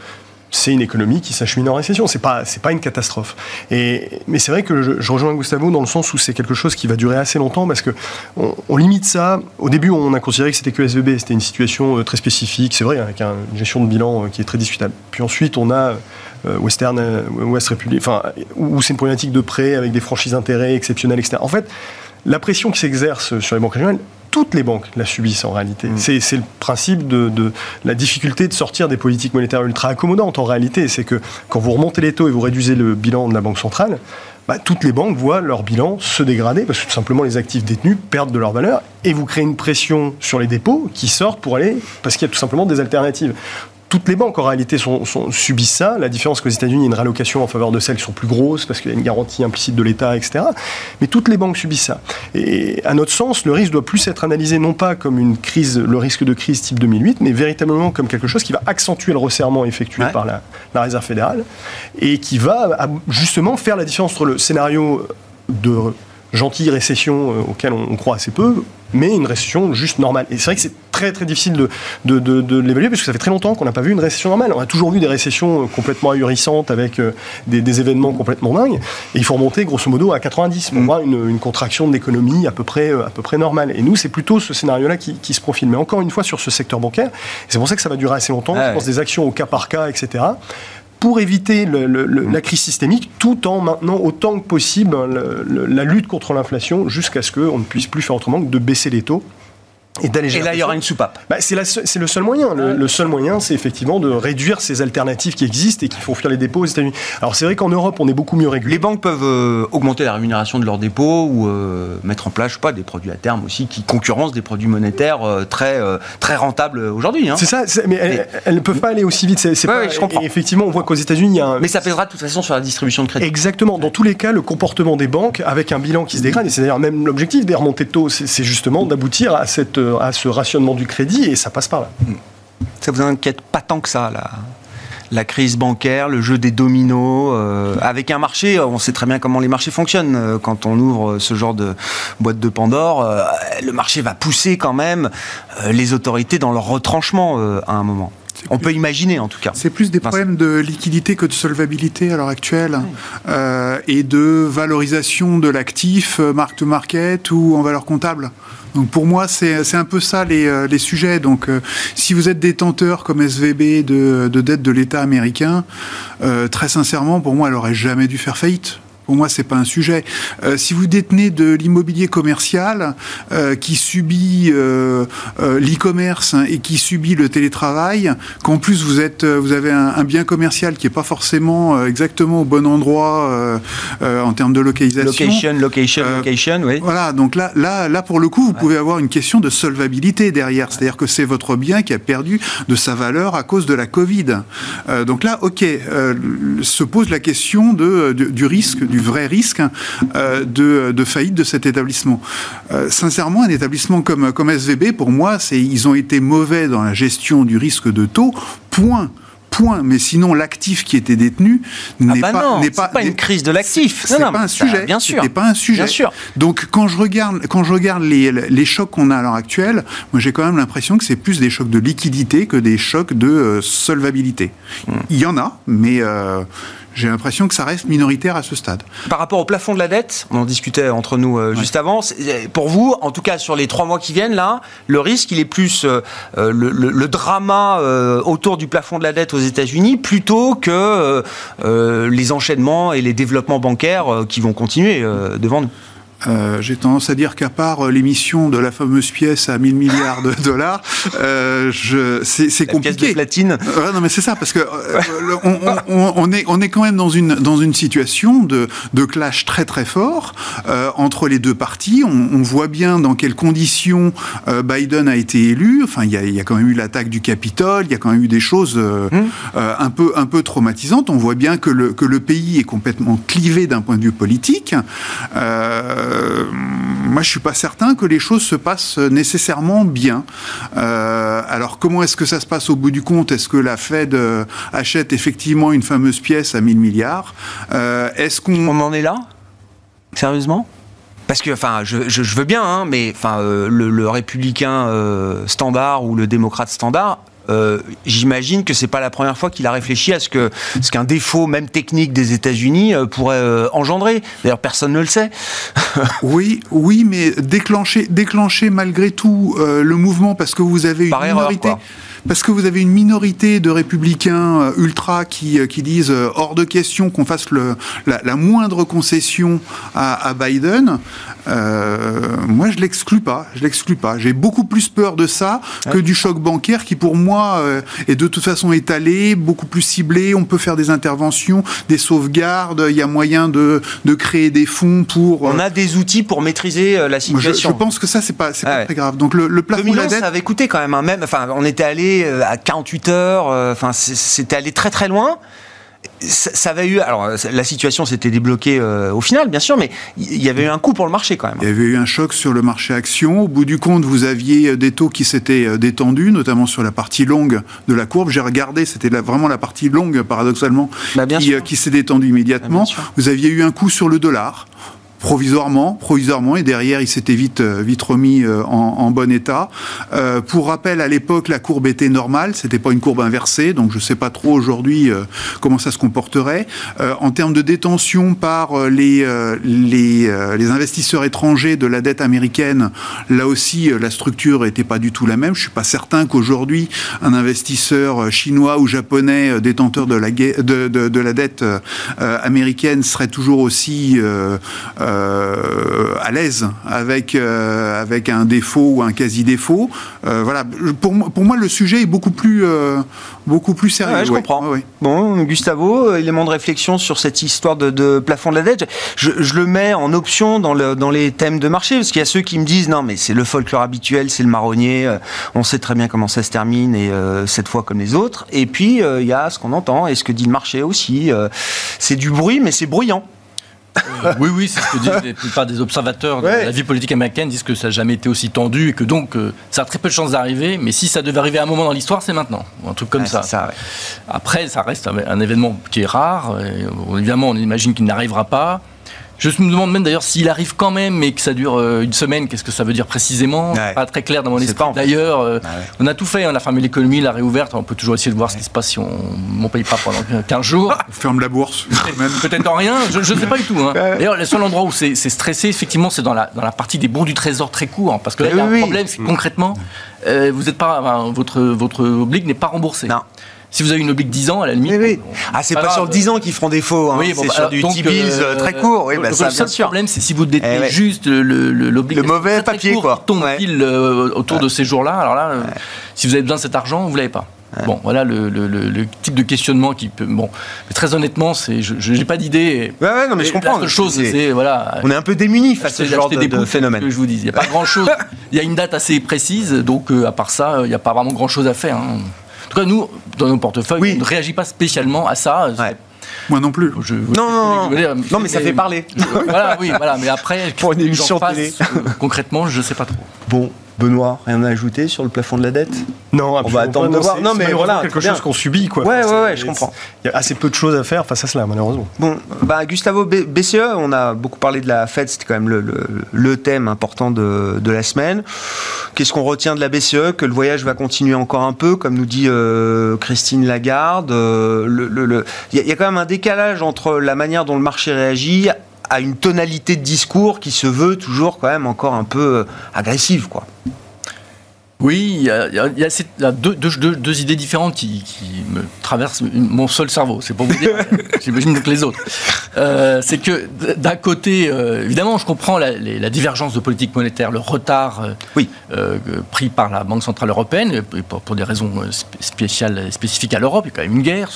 c'est une économie qui s'achemine en récession. C'est pas, c'est pas une catastrophe. Et, mais c'est vrai que je, rejoins Gustavo dans le sens où c'est quelque chose qui va durer assez longtemps parce que on, limite ça. Au début, on a considéré que c'était que SVB. C'était une situation euh, très spécifique. C'est vrai, avec une gestion de bilan euh, qui est très discutable. Puis ensuite, on a euh, Western, West Republic, enfin, où c'est une problématique de prêt avec des franchises d'intérêt exceptionnelles, etc. En fait, la pression qui s'exerce sur les banques régionales, toutes les banques la subissent en réalité. Mm. C'est le principe de, la difficulté de sortir des politiques monétaires ultra accommodantes en réalité. C'est que quand vous remontez les taux et vous réduisez le bilan de la Banque centrale, bah, toutes les banques voient leur bilan se dégrader parce que tout simplement les actifs détenus perdent de leur valeur et vous créez une pression sur les dépôts qui sortent pour aller parce qu'il y a tout simplement des alternatives toutes les banques en réalité sont, subissent ça. La différence qu'aux États-Unis, il y a une rélocation en faveur de celles qui sont plus grosses parce qu'il y a une garantie implicite de l'État, etc. Mais toutes les banques subissent ça. Et à notre sens, le risque doit plus être analysé non pas comme une crise, le risque de crise type 2008, mais véritablement comme quelque chose qui va accentuer le resserrement effectué par la, la, Réserve fédérale et qui va justement faire la différence entre le scénario de gentille récession euh, auquel on, croit assez peu, mais une récession juste normale. Et c'est vrai que c'est très très difficile de, de, de, l'évaluer parce que ça fait très longtemps qu'on n'a pas vu une récession normale. On a toujours vu des récessions euh, complètement ahurissantes avec euh, des, événements complètement dingues. Et il faut remonter grosso modo à 90 pour mm. voir une, une, contraction de l'économie à peu près à peu près normale. Et nous, c'est plutôt ce scénario-là qui, qui, se profile. Mais encore une fois sur ce secteur bancaire, c'est pour ça que ça va durer assez longtemps. je pense des actions au cas par cas, etc pour éviter mmh. la crise systémique, tout en maintenant autant que possible la lutte contre l'inflation jusqu'à ce qu'on ne puisse plus faire autrement que de baisser les taux. Et, et là, il y aura une soupape. Bah, c'est, le seul moyen. Le, seul moyen, c'est effectivement de réduire ces alternatives qui existent et qui font fuir les dépôts aux États-Unis. Alors, c'est vrai qu'en Europe, on est beaucoup mieux régulé. Les banques peuvent euh, augmenter la rémunération de leurs dépôts ou euh, mettre en place, je sais pas, des produits à terme aussi qui concurrencent des produits monétaires euh, très, très rentables aujourd'hui. Hein. C'est ça, mais, elles, ne peuvent pas aller aussi vite. C'est, je comprends. effectivement, on voit qu'aux États-Unis, il y a un... Mais ça pèsera de toute façon sur la distribution de crédit. Exactement. Dans tous les cas, le comportement des banques, avec un bilan qui se dégrade, et c'est d'ailleurs même l'objectif des remontées de taux, c'est, justement d'aboutir à, cette, à ce rationnement du crédit et ça passe par là. Ça vous inquiète pas tant que ça, la crise bancaire, le jeu des dominos, euh, avec un marché, on sait très bien comment les marchés fonctionnent. Euh, quand on ouvre ce genre de boîte de Pandore, euh, le marché va pousser quand même les autorités dans leur retranchement à un moment. On peut imaginer en tout cas. C'est plus des problèmes de liquidité que de solvabilité à l'heure actuelle et de valorisation de l'actif mark to market ou en valeur comptable. Donc pour moi, c'est un peu ça les, euh, les sujets. Donc euh, si vous êtes détenteur comme SVB de, de dette de l'État américain, euh, très sincèrement, pour moi, elle aurait jamais dû faire faillite. Pour moi, c'est pas un sujet. Euh, si vous détenez de l'immobilier commercial euh, qui subit euh, l'e-commerce hein, et qui subit le télétravail, qu'en plus vous êtes, vous avez un, bien commercial qui est pas forcément exactement au bon endroit en termes de localisation. Location, location, location, oui. Voilà. Donc là, là, là pour le coup, vous pouvez avoir une question de solvabilité derrière. C'est-à-dire que c'est votre bien qui a perdu de sa valeur à cause de la Covid. donc là, ok, se pose la question de, du risque du vrai risque euh, de, faillite de cet établissement. Euh, sincèrement, un établissement comme, comme SVB, pour moi, c'est ils ont été mauvais dans la gestion du risque de taux, point point. Mais sinon, l'actif qui était détenu n'est ah bah pas, n'est pas, pas, une crise de l'actif. C'est pas un sujet. bien sûr. Pas un sujet. Bien sûr. Donc, quand je regarde, quand je regarde les, les chocs qu'on a à l'heure actuelle, moi, j'ai quand même l'impression que c'est plus des chocs de liquidité que des chocs de euh, solvabilité. Hmm. Il y en a, mais j'ai l'impression que ça reste minoritaire à ce stade. Par rapport au plafond de la dette, on en discutait entre nous euh, juste avant, pour vous, en tout cas sur les trois mois qui viennent, là, le risque, il est plus euh, euh, le, drama autour du plafond de la dette aux États-Unis plutôt que les enchaînements et les développements bancaires qui vont continuer devant nous. Euh, j'ai tendance à dire qu'à part euh, l'émission de la fameuse pièce à 1000 milliards de dollars, euh, c'est compliqué. Pièce de platine. non, mais c'est ça, parce que on, est, on est quand même dans une, dans une situation de, de clash très très fort entre les deux parties. On, voit bien dans quelles conditions Biden a été élu. Enfin, il y a, y a, quand même eu l'attaque du Capitole, il y a quand même eu des choses hum. un, peu, un peu traumatisantes. On voit bien que le, que le pays est complètement clivé d'un point de vue politique. Euh, euh, moi, je suis pas certain que les choses se passent nécessairement bien. Euh, alors, comment est-ce que ça se passe au bout du compte? Est-ce que la Fed euh, achète effectivement une fameuse pièce à 1000 milliards? Est-ce qu'on en est là? Sérieusement? Parce que, enfin, je, veux bien, hein, mais enfin, le, républicain standard ou le démocrate standard, euh, j'imagine que c'est pas la première fois qu'il a réfléchi à ce que ce qu'un défaut même technique des États-Unis euh, pourrait euh, engendrer. D'ailleurs, personne ne le sait. oui, oui, mais déclencher, déclencher malgré tout le mouvement parce que vous avez une minorité parce que vous avez une minorité de républicains euh, ultra qui, euh, qui disent euh, hors de question qu'on fasse le, la, moindre concession à, Biden, moi je l'exclus pas, je l'exclus pas. J'ai beaucoup plus peur de ça que du choc bancaire qui pour moi est de toute façon étalé, beaucoup plus ciblé. On peut faire des interventions, des sauvegardes. Il y a moyen de, de créer des fonds pour. On a des outils pour maîtriser la situation. Je, pense que ça c'est pas, c'est pas très grave. Donc le, le plafond de la dette, ça avait coûté quand même. Hein, même, enfin, on était allé euh, à 48 heures. Euh, enfin, c'était allé très très loin ça, avait eu. Alors, la situation s'était débloquée euh, au final, bien sûr, mais il y avait eu un coup pour le marché quand même. Il y avait eu un choc sur le marché action. Au bout du compte, vous aviez des taux qui s'étaient détendus, notamment sur la partie longue de la courbe. J'ai regardé, c'était vraiment la partie longue, paradoxalement, bah, qui, qui s'est détendue immédiatement. Bah, vous aviez eu un coup sur le dollar provisoirement, provisoirement, et derrière, il s'était vite, vite remis en, bon état. pour rappel, à l'époque, la courbe était normale, c'était pas une courbe inversée, donc je sais pas trop aujourd'hui comment ça se comporterait. en termes de détention par les, les, les investisseurs étrangers de la dette américaine, là aussi, la structure n'était pas du tout la même. Je suis pas certain qu'aujourd'hui, un investisseur chinois ou japonais euh, détenteur de la, de, de, la dette euh, américaine serait toujours aussi euh, à l'aise avec, avec un défaut ou un quasi-défaut. voilà. Pour, pour moi, le sujet est beaucoup plus, beaucoup plus sérieux. je comprends. Bon, Gustavo, élément de réflexion sur cette histoire de, plafond de la dette. Je, je, le mets en option dans, le, dans les thèmes de marché, parce qu'il y a ceux qui me disent non, mais c'est le folklore habituel, c'est le marronnier, on sait très bien comment ça se termine, et cette fois comme les autres. Et puis, il y a ce qu'on entend et ce que dit le marché aussi. Euh, c'est du bruit, mais c'est bruyant. Oui, oui, c'est ce que disent la plupart des observateurs de la vie politique américaine, disent que ça n'a jamais été aussi tendu et que donc euh, ça a très peu de chances d'arriver, mais si ça devait arriver à un moment dans l'histoire, c'est maintenant, un truc comme ça. Après, ça reste un, événement qui est rare, évidemment on imagine qu'il n'arrivera pas. Je me demande même d'ailleurs s'il arrive quand même et que ça dure euh, une semaine, qu'est-ce que ça veut dire précisément Pas très clair dans mon esprit. D'ailleurs, euh, on a tout fait, on a fermé l'économie, la réouverte, on peut toujours essayer de voir ce qui se passe si on ne paye pas pendant 15 jours. On ferme la bourse. Peut-être en rien, je ne sais pas du tout. Hein. D'ailleurs, le seul endroit où c'est stressé, effectivement, c'est dans la, dans la partie des bons du trésor très court. Hein, parce que là, il y a un problème, c'est concrètement, euh, vous êtes pas, votre, votre oblique n'est pas remboursé. Non. Si vous avez une oblique 10 ans, à la limite. Oui, Ah, c'est pas, sur 10 ans qu'ils feront défaut. Hein. c'est sur du T-bills euh, très court. Oui, bah, ça, le seul problème, c'est si vous détenez eh juste l'oblique. Le, le, mauvais papier, quoi. tombe pile euh, autour de ces jours-là. Alors là, euh, si vous avez besoin de cet argent, vous l'avez pas. Bon, voilà le, type de questionnement qui peut. Bon, mais très honnêtement, c'est, je n'ai pas d'idée. Ouais, ouais, non, mais je comprends. La chose, c'est voilà. On est un peu démunis face à ce genre de, phénomène. Que je vous dis, il n'y a pas grand chose. Il y a une date assez précise, donc à part ça, il n'y a pas vraiment grand chose à faire. Hein. En tout cas, nous, dans nos portefeuilles, on ne réagit pas spécialement à ça. Moi non plus. non, non, non, mais ça fait parler. voilà, oui, voilà. Mais après, pour une émission télé, euh, concrètement, je ne sais pas trop. Bon, Benoît, rien à ajouter sur le plafond de la dette? Non, on va attendre de voir. Non, mais voilà, quelque chose qu'on subit, quoi. Ouais, ouais, ouais, je comprends. Il y a assez peu de choses à faire face à cela, malheureusement. Bon, bah, Gustavo BCE, on a beaucoup parlé de la Fed, c'était quand même le, thème important de, la semaine. Qu'est-ce qu'on retient de la BCE Que le voyage va continuer encore un peu, comme nous dit euh, Christine Lagarde. Euh, il y, a quand même un décalage entre la manière dont le marché réagit à une tonalité de discours qui se veut toujours quand même encore un peu euh, agressive, quoi. Oui, il y a, deux, idées différentes qui, me traversent mon seul cerveau. C'est pour vous dire, j'imagine que les autres. Euh, c'est que d'un côté, euh, évidemment, je comprends la, divergence de politique monétaire, le retard oui. pris par la Banque centrale européenne pour, des raisons spéciales, spécifiques à l'Europe. Il y a quand même une guerre.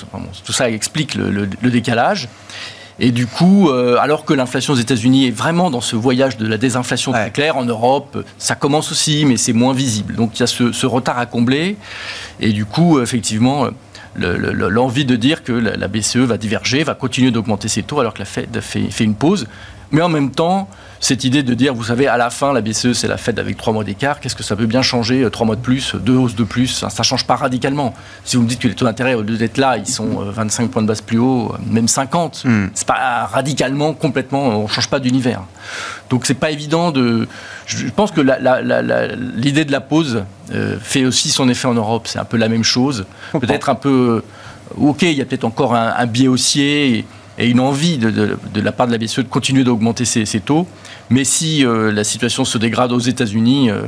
tout ça explique le décalage. Et du coup, euh, alors que l'inflation aux États-Unis est vraiment dans ce voyage de la désinflation très clair, en Europe, ça commence aussi, mais c'est moins visible. Donc il y a ce, retard à combler. Et du coup, effectivement, l'envie de dire que la, BCE va diverger, va continuer d'augmenter ses taux alors que la Fed fait, fait une pause. Mais en même temps, cette idée de dire, vous savez, à la fin, la BCE, c'est la Fed avec trois mois d'écart, qu'est-ce que ça peut bien changer euh, Trois mois de plus, deux hausses de plus, ça ne change pas radicalement. Si vous me dites que les taux d'intérêt, au lieu d'être là, ils sont 25 euh, points de base plus haut, euh, même 50, hmm. c'est pas radicalement, complètement, on ne change pas d'univers. Donc c'est pas évident de... Je pense que l'idée de la pause fait aussi son effet en Europe, c'est un peu la même chose. Peut-être un peu... Ok, il y a peut-être encore un, un biais haussier et une envie de, la part de la BCE de continuer d'augmenter ses, taux. Mais si euh, la situation se dégrade aux États-Unis, euh,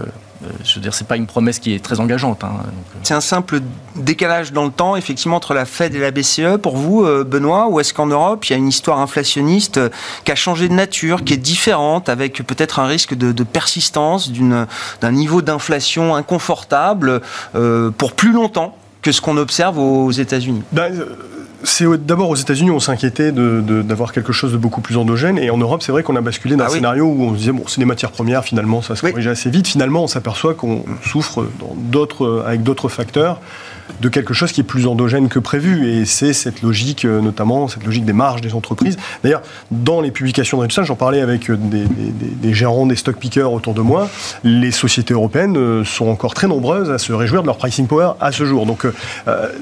euh, je veux dire, c'est pas une promesse qui est très engageante. Hein, c'est un simple décalage dans le temps, effectivement, entre la Fed et la BCE. Pour vous, Benoît, ou est-ce qu'en Europe, il y a une histoire inflationniste qui a changé de nature, qui est différente, avec peut-être un risque de, persistance d'un niveau d'inflation inconfortable pour plus longtemps que ce qu'on observe aux États-Unis? Ben, c'est d'abord aux États-Unis, on s'inquiétait d'avoir quelque chose de beaucoup plus endogène, et en Europe, c'est vrai qu'on a basculé d'un ah scénario où on se disait bon, c'est des matières premières, finalement, ça se corrige assez vite. Finalement, on s'aperçoit qu'on souffre avec d'autres facteurs de quelque chose qui est plus endogène que prévu. Et c'est cette logique, euh, notamment cette logique des marges des entreprises. D'ailleurs, dans les publications de Richardson, j'en parlais avec euh, des, gérants, des stock pickers autour de moi. Les sociétés européennes euh, sont encore très nombreuses à se réjouir de leur pricing power à ce jour. Donc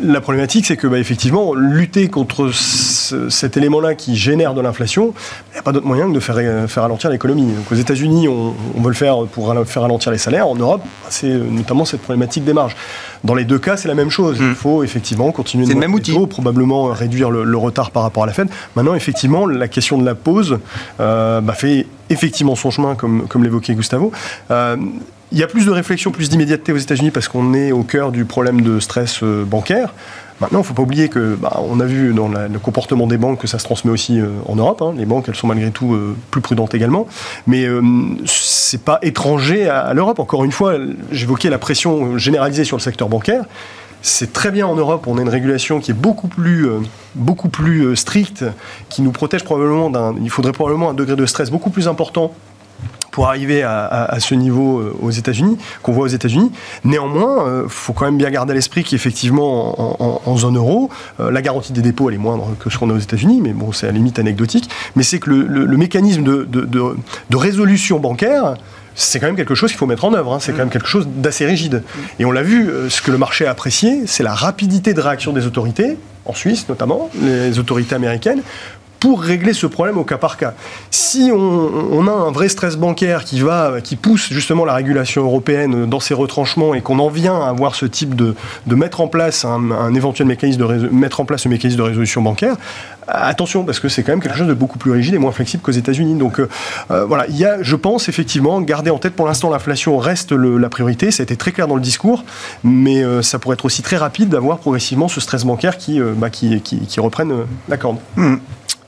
la problématique, c'est que bah, effectivement, lutter contre cet élément-là qui génère de l'inflation, il n'y a pas d'autre moyen que de faire, faire ralentir l'économie. Donc aux États-Unis, on, veut le faire pour faire ralentir les salaires. En Europe, c'est notamment cette problématique des marges. Dans les deux cas, c'est la même chose. Hmm. Il faut effectivement continuer de le même outil. probablement réduire le, retard par rapport à la Fed. Maintenant, effectivement, la question de la pause euh, bah, fait effectivement son chemin, comme, comme l'évoquait Gustavo. Euh, il y a plus de réflexion, plus d'immédiateté aux États-Unis parce qu'on est au cœur du problème de stress euh, bancaire. Maintenant, il ne faut pas oublier que bah, on a vu dans le comportement des banques que ça se transmet aussi euh, en Europe. Hein. Les banques, elles sont malgré tout euh, plus prudentes également, mais ce c'est pas étranger à, l'Europe. Encore une fois, j'évoquais la pression généralisée sur le secteur bancaire. C'est très bien en Europe, on a une régulation qui est beaucoup plus, beaucoup plus stricte, qui nous protège probablement d'un. Il faudrait probablement un degré de stress beaucoup plus important pour arriver à, ce niveau euh, aux États-Unis, qu'on voit aux États-Unis. Néanmoins, il euh, faut quand même bien garder à l'esprit qu'effectivement, en, zone euro, euh, la garantie des dépôts, elle est moindre que ce qu'on a aux États-Unis, mais bon, c'est à la limite anecdotique. Mais c'est que le, mécanisme de, résolution bancaire, c'est quand même quelque chose qu'il faut mettre en œuvre. Hein. C'est quand même quelque chose d'assez rigide. Et on l'a vu, ce que le marché a apprécié, c'est la rapidité de réaction des autorités, en Suisse notamment, les autorités américaines, pour régler ce problème au cas par cas. Si on, a un vrai stress bancaire qui va, qui pousse justement la régulation européenne dans ses retranchements et qu'on en vient à avoir ce type de, de mettre en place un, éventuel mécanisme de mettre en place ce mécanisme de résolution bancaire, attention parce que c'est quand même quelque chose de beaucoup plus rigide et moins flexible qu'aux États-Unis. Donc euh, euh, voilà, il y a, je pense effectivement, garder en tête pour l'instant l'inflation reste la priorité. Ça a été très clair dans le discours, mais euh, ça pourrait être aussi très rapide d'avoir progressivement ce stress bancaire qui, bah, reprenne la corde. Mmh.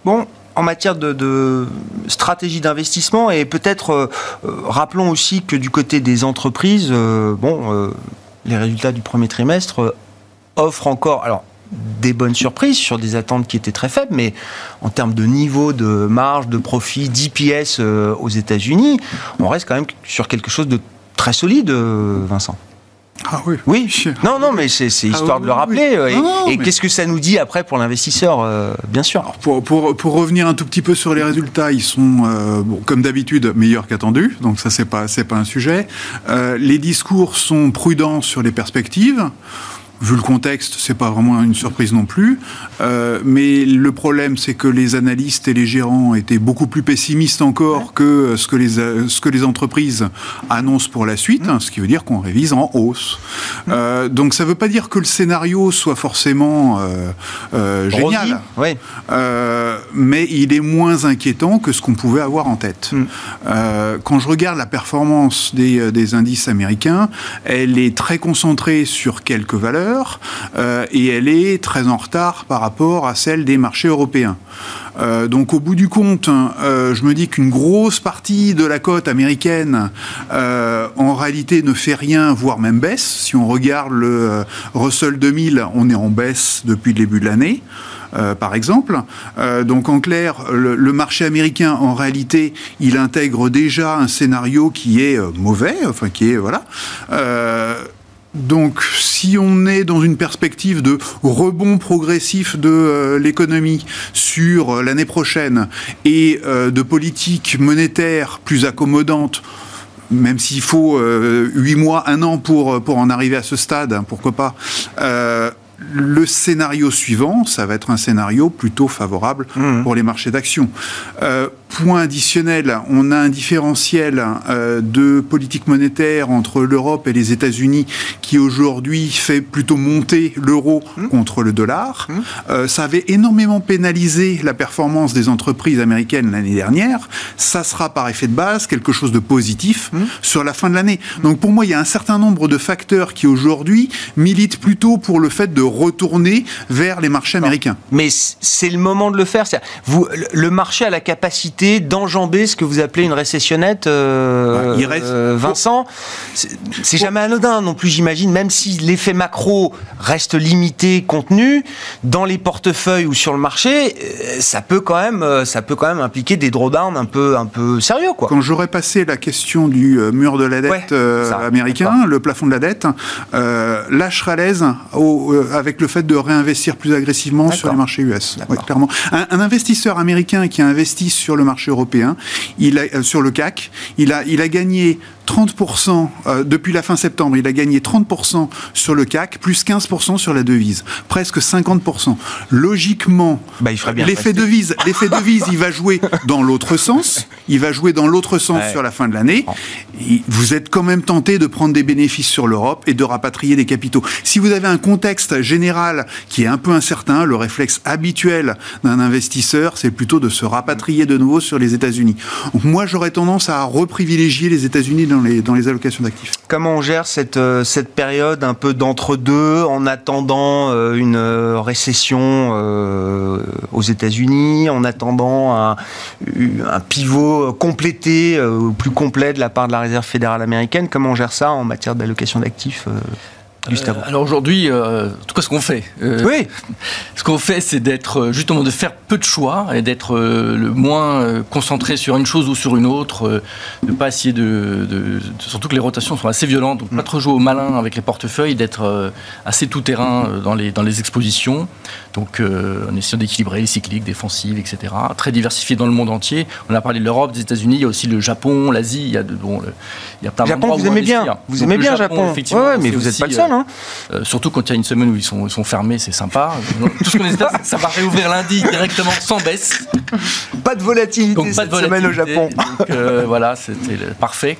Bon, en matière de, stratégie d'investissement et peut-être rappelons aussi que du côté des entreprises, bon, les résultats du premier trimestre offrent encore, des bonnes surprises sur des attentes qui étaient très faibles, mais en termes de niveau de marge, de profit, d'IPS aux États-Unis, on reste quand même sur quelque chose de très solide, Vincent. Ah oui. Oui. Non, non, mais c'est ah histoire de le rappeler. Et, qu'est-ce que ça nous dit après pour l'investisseur, euh, bien sûr pour, pour, pour, revenir un tout petit peu sur les résultats, ils sont, euh, bon, comme d'habitude, meilleurs qu'attendus. Donc ça, c'est pas, pas un sujet. Euh, les discours sont prudents sur les perspectives vu le contexte, c'est pas vraiment une surprise non plus. Euh, mais le problème, c'est que les analystes et les gérants étaient beaucoup plus pessimistes encore que ce que les ce que les entreprises annoncent pour la suite, hein, ce qui veut dire qu'on révise en hausse. Euh, donc ça veut pas dire que le scénario soit forcément euh, euh génial, oui. Euh, mais il est moins inquiétant que ce qu'on pouvait avoir en tête. Mm. Euh, quand je regarde la performance des, des indices américains, elle est très concentrée sur quelques valeurs euh, et elle est très en retard par rapport à celle des marchés européens. Euh, donc au bout du compte, euh, je me dis qu'une grosse partie de la cote américaine, en réalité, ne fait rien, voire même baisse. Si on regarde le Russell 2000, on est en baisse depuis le début de l'année. par exemple. donc en clair, le, le, marché américain, en réalité, il intègre déjà un scénario qui est mauvais, enfin qui est voilà. Donc, si on est dans une perspective de rebond progressif de euh, l'économie sur euh, l'année prochaine et euh, de politique monétaire plus accommodante, même s'il faut huit mois, un an pour, pour en arriver à ce stade, hein, pourquoi pas, le scénario suivant, ça va être un scénario plutôt favorable mmh. pour les marchés d'actions. Point additionnel, on a un différentiel euh, de politique monétaire entre l'Europe et les États-Unis qui aujourd'hui fait plutôt monter l'euro mmh. contre le dollar. Mmh. Euh, ça avait énormément pénalisé la performance des entreprises américaines l'année dernière. Ça sera par effet de base quelque chose de positif sur la fin de l'année. Donc pour moi, il y a un certain nombre de facteurs qui aujourd'hui militent plutôt pour le fait de retourner vers les marchés américains. Mais c'est le moment de le faire. Vous, le marché a la capacité d'enjamber ce que vous appelez une récessionnette, euh, Il reste... Euh, Vincent? C'est jamais anodin non plus, j'imagine, même si l'effet macro reste limité, contenu, dans les portefeuilles ou sur le marché, euh, ça peut quand même, ça peut quand même impliquer des drawdowns un peu, un peu sérieux. Quoi. Quand j'aurais passé la question du mur de la dette américain, le plafond de la dette, lâcherai à l'aise avec le fait de réinvestir plus agressivement sur les marchés US. clairement. Un, investisseur américain qui investit sur le marché européen. Il a, sur le CAC, il a, il a gagné 30% euh, depuis la fin septembre, il a gagné 30% sur le CAC, plus 15% sur la devise, presque 50%. Logiquement, bah, l'effet devise, l'effet devise, il va jouer dans l'autre sens. Il va jouer dans l'autre sens sur la fin de l'année. Vous êtes quand même tenté de prendre des bénéfices sur l'Europe et de rapatrier des capitaux. Si vous avez un contexte général qui est un peu incertain, le réflexe habituel d'un investisseur, c'est plutôt de se rapatrier de nouveau sur les États-Unis. Moi, j'aurais tendance à reprivilégier les États-Unis dans les, allocations d'actifs. Comment on gère cette, euh, cette période un peu d'entre-deux en attendant euh, une euh, récession aux États-Unis, en attendant un, un pivot complété, plus complet de la part de la Réserve fédérale américaine? Comment on gère ça en matière d'allocation d'actifs euh, alors aujourd'hui, euh, en tout cas, ce qu'on fait, euh, oui. ce qu'on fait, c'est d'être justement de faire peu de choix et d'être le moins concentré sur une chose ou sur une autre, de pas essayer de, surtout que les rotations sont assez violentes, donc pas trop jouer au malin avec les portefeuilles, d'être assez tout terrain dans les dans les expositions, donc en essayant d'équilibrer les cycliques, défensives, etc. Très diversifié dans le monde entier. On a parlé de l'Europe, des États-Unis, il y a aussi le Japon, l'Asie. Il y a de, bon, il y a plein Japon, vous aimez bien, vous aimez bien Japon, effectivement. Ouais, mais vous n'êtes pas le seul. Hein. Euh, surtout quand il y a une semaine où ils sont, sont fermés, c'est sympa. Tout ce qu'on espère, c'est que ça va réouvrir lundi directement sans baisse. Pas de volatilité donc, pas de cette semaine au Japon. Donc euh, voilà, c'était parfait.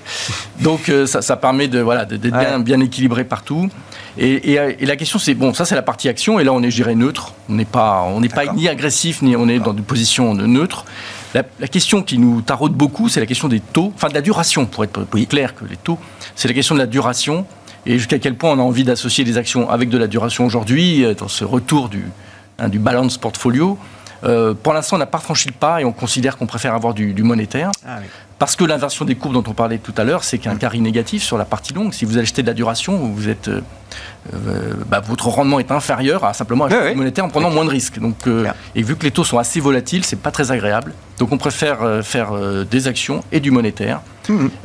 Donc euh, ça, ça, permet de voilà d'être bien, bien, équilibré partout. Et, et, la question, c'est bon, ça c'est la partie action, et là on est géré neutre. On n'est pas, on n'est pas ni agressif ni on est dans une position neutre. La, la, question qui nous taraude beaucoup, c'est la question des taux, enfin de la duration, pour être plus clair que les taux. C'est la question de la duration et jusqu'à quel point on a envie d'associer les actions avec de la duration aujourd'hui, euh, dans ce retour du, hein, du balance portfolio. Euh, pour l'instant, on n'a pas franchi le pas et on considère qu'on préfère avoir du, monétaire. Ah Parce que l'inversion des courbes dont on parlait tout à l'heure, c'est qu'un carry négatif sur la partie longue. Si vous achetez de la duration, vous êtes, euh, bah, votre rendement est inférieur à simplement acheter du monétaire en prenant moins de risques. Donc, et vu que les taux sont assez volatiles, c'est pas très agréable. Donc on préfère faire des actions et du monétaire.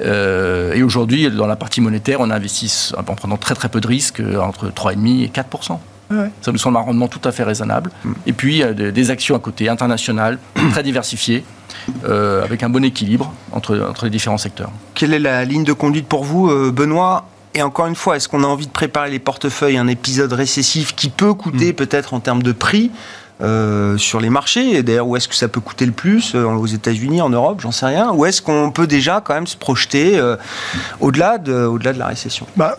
Euh, et aujourd'hui, dans la partie monétaire, on investit en prenant très très peu de risques, euh, entre 3,5 et 4% Ça nous semble un rendement tout à fait raisonnable. Mm. Et puis, des actions à côté internationales, très diversifiées, euh, avec un bon équilibre entre, entre les différents secteurs. Quelle est la ligne de conduite pour vous, Benoît? Et encore une fois, est-ce qu'on a envie de préparer les portefeuilles à un épisode récessif qui peut coûter mm. peut-être en termes de prix? Euh, sur les marchés Et d'ailleurs, où est-ce que ça peut coûter le plus euh, Aux États-Unis, en Europe, j'en sais rien. Ou est-ce qu'on peut déjà quand même se projeter euh, au-delà de, au-delà de la récession? Bah,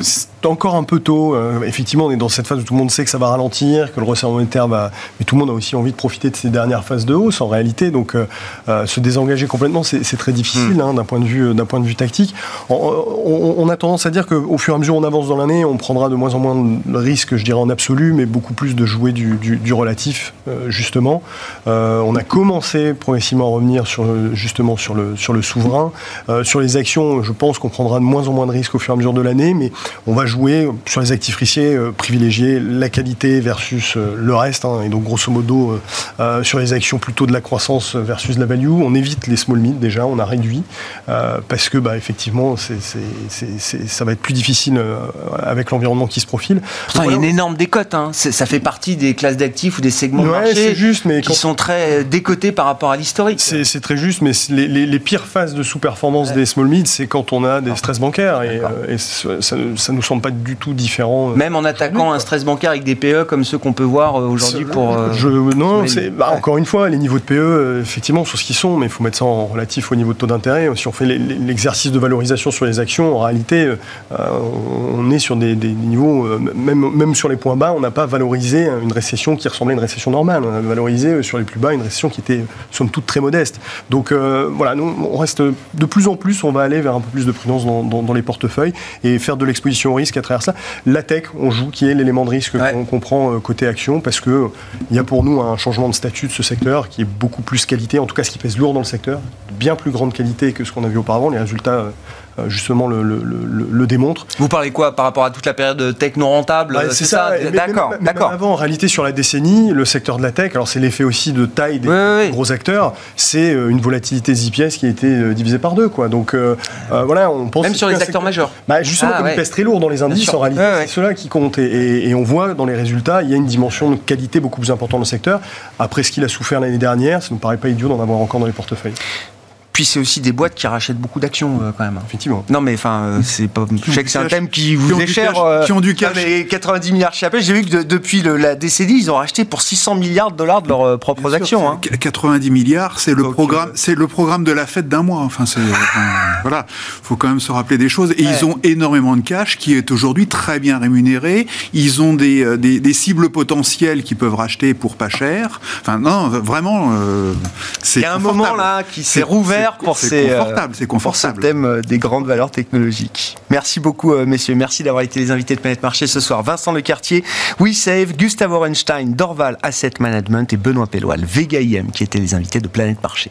C'est encore un peu tôt. effectivement, on est dans cette phase où tout le monde sait que ça va ralentir, que le resserrement monétaire va. Mais tout le monde a aussi envie de profiter de ces dernières phases de hausse en réalité. Donc, se désengager complètement, c'est, très difficile hmm. hein, d'un point de vue, d'un point de vue tactique. On, a tendance à dire qu'au fur et à mesure on avance dans l'année, on prendra de moins en moins de risques, je dirais en absolu, mais beaucoup plus de jouer du, du, du relatif euh, justement. Euh, on a commencé progressivement à revenir sur, justement sur le, sur le souverain. Euh, sur les actions, je pense qu'on prendra de moins en moins de risques au fur et à mesure de l'année, mais on va jouer sur les actifs risqués, privilégier la qualité versus le reste, hein. et donc grosso modo sur les actions plutôt de la croissance versus la value. On évite les small mid déjà, on a réduit, parce que bah, effectivement, c'est, ça va être plus difficile avec l'environnement qui se profile. il y a une énorme décote, hein. ça fait partie des classes d'actifs ou des segments de marché juste, mais qui sont très décotés par rapport à l'historique. C'est très juste, mais les, pires phases de sous-performance des small mid, c'est quand on a des stress bancaires. Et, euh, ça, ne nous semble pas du tout différent. Euh, Même en attaquant un stress bancaire avec des PE comme ceux qu'on peut voir euh, aujourd'hui pour. Je, non, c'est bah, encore une fois, les niveaux de PE, effectivement, sont ce qu'ils sont, mais il faut mettre ça en relatif au niveau de taux d'intérêt. Si on fait l'exercice de valorisation sur les actions, en réalité, on est sur des, des niveaux, même, même sur les points bas, on n'a pas valorisé une récession qui ressemblait une récession normale. On a valorisé euh, sur les plus bas une récession qui était, somme toute, très modeste. Donc euh, voilà, nous, on reste de plus en plus, on va aller vers un peu plus de prudence dans, les portefeuilles et faire de l'exposition au risque à travers ça. La tech, on joue, qui est l'élément de risque qu'on prend euh, côté action, parce qu'il y a pour nous un changement de statut de ce secteur qui est beaucoup plus qualité, en tout cas ce qui pèse lourd dans le secteur, bien plus grande qualité que ce qu'on a vu auparavant. Les résultats justement le, le, démontre. Vous parlez quoi par rapport à toute la période techno rentable bah, C'est ça, d'accord. D'accord. Avant, en réalité, sur la décennie, le secteur de la tech, alors c'est l'effet aussi de taille des gros acteurs, c'est une volatilité ZPS qui a été divisée par deux, quoi. Donc voilà, on pense même sur les acteurs majeurs. Bah, justement, ah, comme ils pèsent très lourd dans les indices, en réalité, c'est cela qui compte. Et, et, on voit dans les résultats, il y a une dimension de qualité beaucoup plus importante dans le secteur. Après ce qu'il a souffert l'année dernière, ça ne nous paraît pas idiot d'en avoir encore dans les portefeuilles. Puis c'est aussi des boîtes qui rachètent beaucoup d'actions euh, quand même. Effectivement. Non mais enfin, euh, c'est pas. Je sais que c'est un thème qui vous est cher. Euh, qui ont du cash. Mais 90 milliards Apple, j'ai vu que depuis la décennie, ils ont racheté pour 600 milliards de dollars de leurs propres actions. 90 hein. milliards, c'est le programme, c'est le programme de la fête d'un mois. Enfin, c'est voilà, faut quand même se rappeler des choses. Et ils ont énormément de cash qui est aujourd'hui très bien rémunéré. Ils ont des, des, cibles potentielles qui peuvent racheter pour pas cher. Enfin non, vraiment, c'est. Il y a un moment là qui s'est rouvert pour ces, confortable, c'est confortable. thème euh, des grandes valeurs technologiques. Merci beaucoup, euh, messieurs. Merci d'avoir été les invités de Planète Marché ce soir. Vincent Lecartier, WeSave, Gustave Orenstein, Dorval Asset Management et Benoît Pelloal, Vega IM, qui étaient les invités de Planète Marché.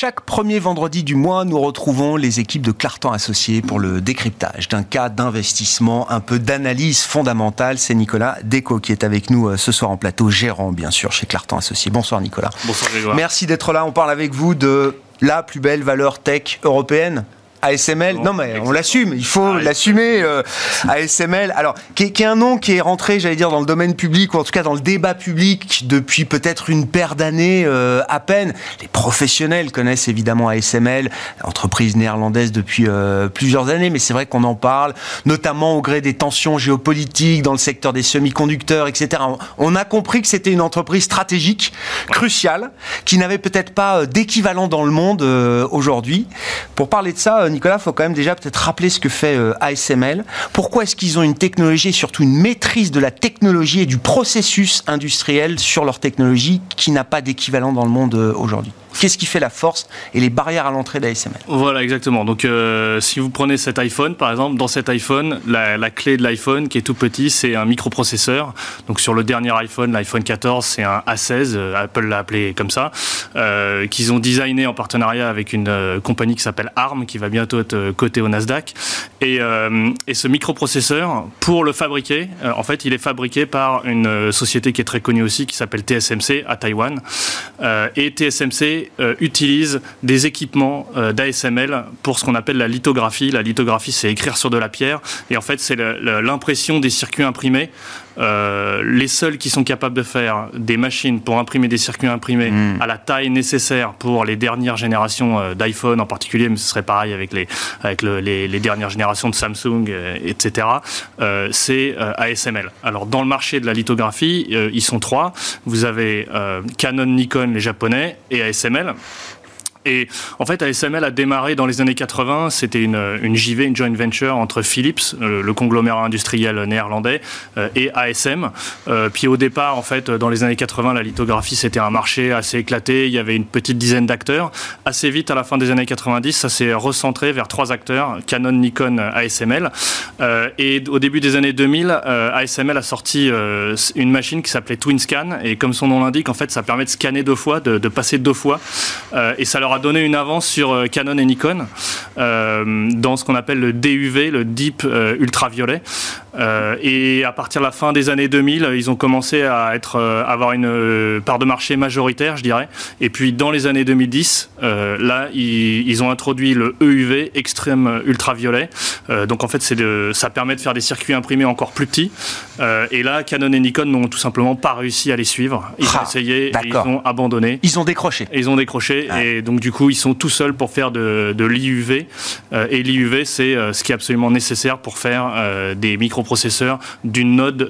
Chaque premier vendredi du mois, nous retrouvons les équipes de Clartan Associés pour le décryptage d'un cas d'investissement, un peu d'analyse fondamentale. C'est Nicolas Déco qui est avec nous euh, ce soir en plateau, gérant bien sûr chez Clartan Associés. Bonsoir Nicolas. Bonsoir Grégoire. Merci d'être là. On parle avec vous de la plus belle valeur tech européenne ASML, non mais on l'assume, il faut ah, l'assumer. Euh, ASML, alors qui est, un nom qui est rentré, j'allais dire, dans le domaine public ou en tout cas dans le débat public depuis peut-être une paire d'années euh, à peine. Les professionnels connaissent évidemment ASML, entreprise néerlandaise depuis euh, plusieurs années, mais c'est vrai qu'on en parle, notamment au gré des tensions géopolitiques dans le secteur des semi-conducteurs, etc. On a compris que c'était une entreprise stratégique, cruciale, qui n'avait peut-être pas d'équivalent dans le monde aujourd'hui. Pour parler de ça Nicolas, il faut quand même déjà peut-être rappeler ce que fait euh, ASML. Pourquoi est-ce qu'ils ont une technologie et surtout une maîtrise de la technologie et du processus industriel sur leur technologie qui n'a pas d'équivalent dans le monde euh, aujourd'hui? Qu'est-ce qui fait la force et les barrières à l'entrée d'ASML Voilà, exactement. Donc, euh, si vous prenez cet iPhone, par exemple, dans cet iPhone, la, clé de l'iPhone, qui est tout petit, c'est un microprocesseur. Donc, sur le dernier iPhone, l'iPhone 14, c'est un A16, euh, Apple l'a appelé comme ça, euh, qu'ils ont designé en partenariat avec une compagnie qui s'appelle ARM, qui va bientôt être cotée au Nasdaq. Et, et ce microprocesseur, pour le fabriquer, en fait, il est fabriqué par une société qui est très connue aussi, qui s'appelle TSMC à Taïwan. et TSMC euh, utilise des équipements euh, d'ASML pour ce qu'on appelle la lithographie. La lithographie, c'est écrire sur de la pierre. Et en fait, c'est l'impression des circuits imprimés. Euh, les seuls qui sont capables de faire des machines pour imprimer des circuits imprimés hmm. à la taille nécessaire pour les dernières générations d'iPhone en particulier, mais ce serait pareil avec les, avec les, les, dernières générations de Samsung, etc., c'est ASML. Alors dans le marché de la lithographie, ils sont trois. Vous avez Canon, Nikon, les japonais, et ASML Et en fait, ASML a démarré dans les années 80. C'était une, une JV, une joint venture entre Philips, le, conglomérat industriel néerlandais, euh, et ASM. Euh, puis au départ, en fait, dans les années 80, la lithographie, c'était un marché assez éclaté. Il y avait une petite dizaine d'acteurs. Assez vite, à la fin des années 90, ça s'est recentré vers trois acteurs, Canon, Nikon, ASML. Euh, et au début des années 2000, ASML a sorti une machine qui s'appelait TwinScan. Et comme son nom l'indique, en fait, ça permet de scanner deux fois, de, de passer deux fois. et ça leur a donné une avance sur euh, Canon et Nikon euh, dans ce qu'on appelle le DUV, le Deep euh, et à partir de la fin des années 2000, ils ont commencé à être, avoir une part de marché majoritaire, je dirais. Et puis dans les années 2010, là, ils, ont introduit le EUV, extrême ultraviolet. donc en fait, de, ça permet de faire des circuits imprimés encore plus petits. et là, Canon et Nikon n'ont tout simplement pas réussi à les suivre. Ils ont ah, essayé, et ils ont abandonné. Ils ont décroché. ils ont décroché. Et donc du coup, ils sont tout seuls pour faire de, l'IUV. Euh, et l'IUV, c'est euh, ce qui est absolument nécessaire pour faire euh, des microprocesseurs d'une node.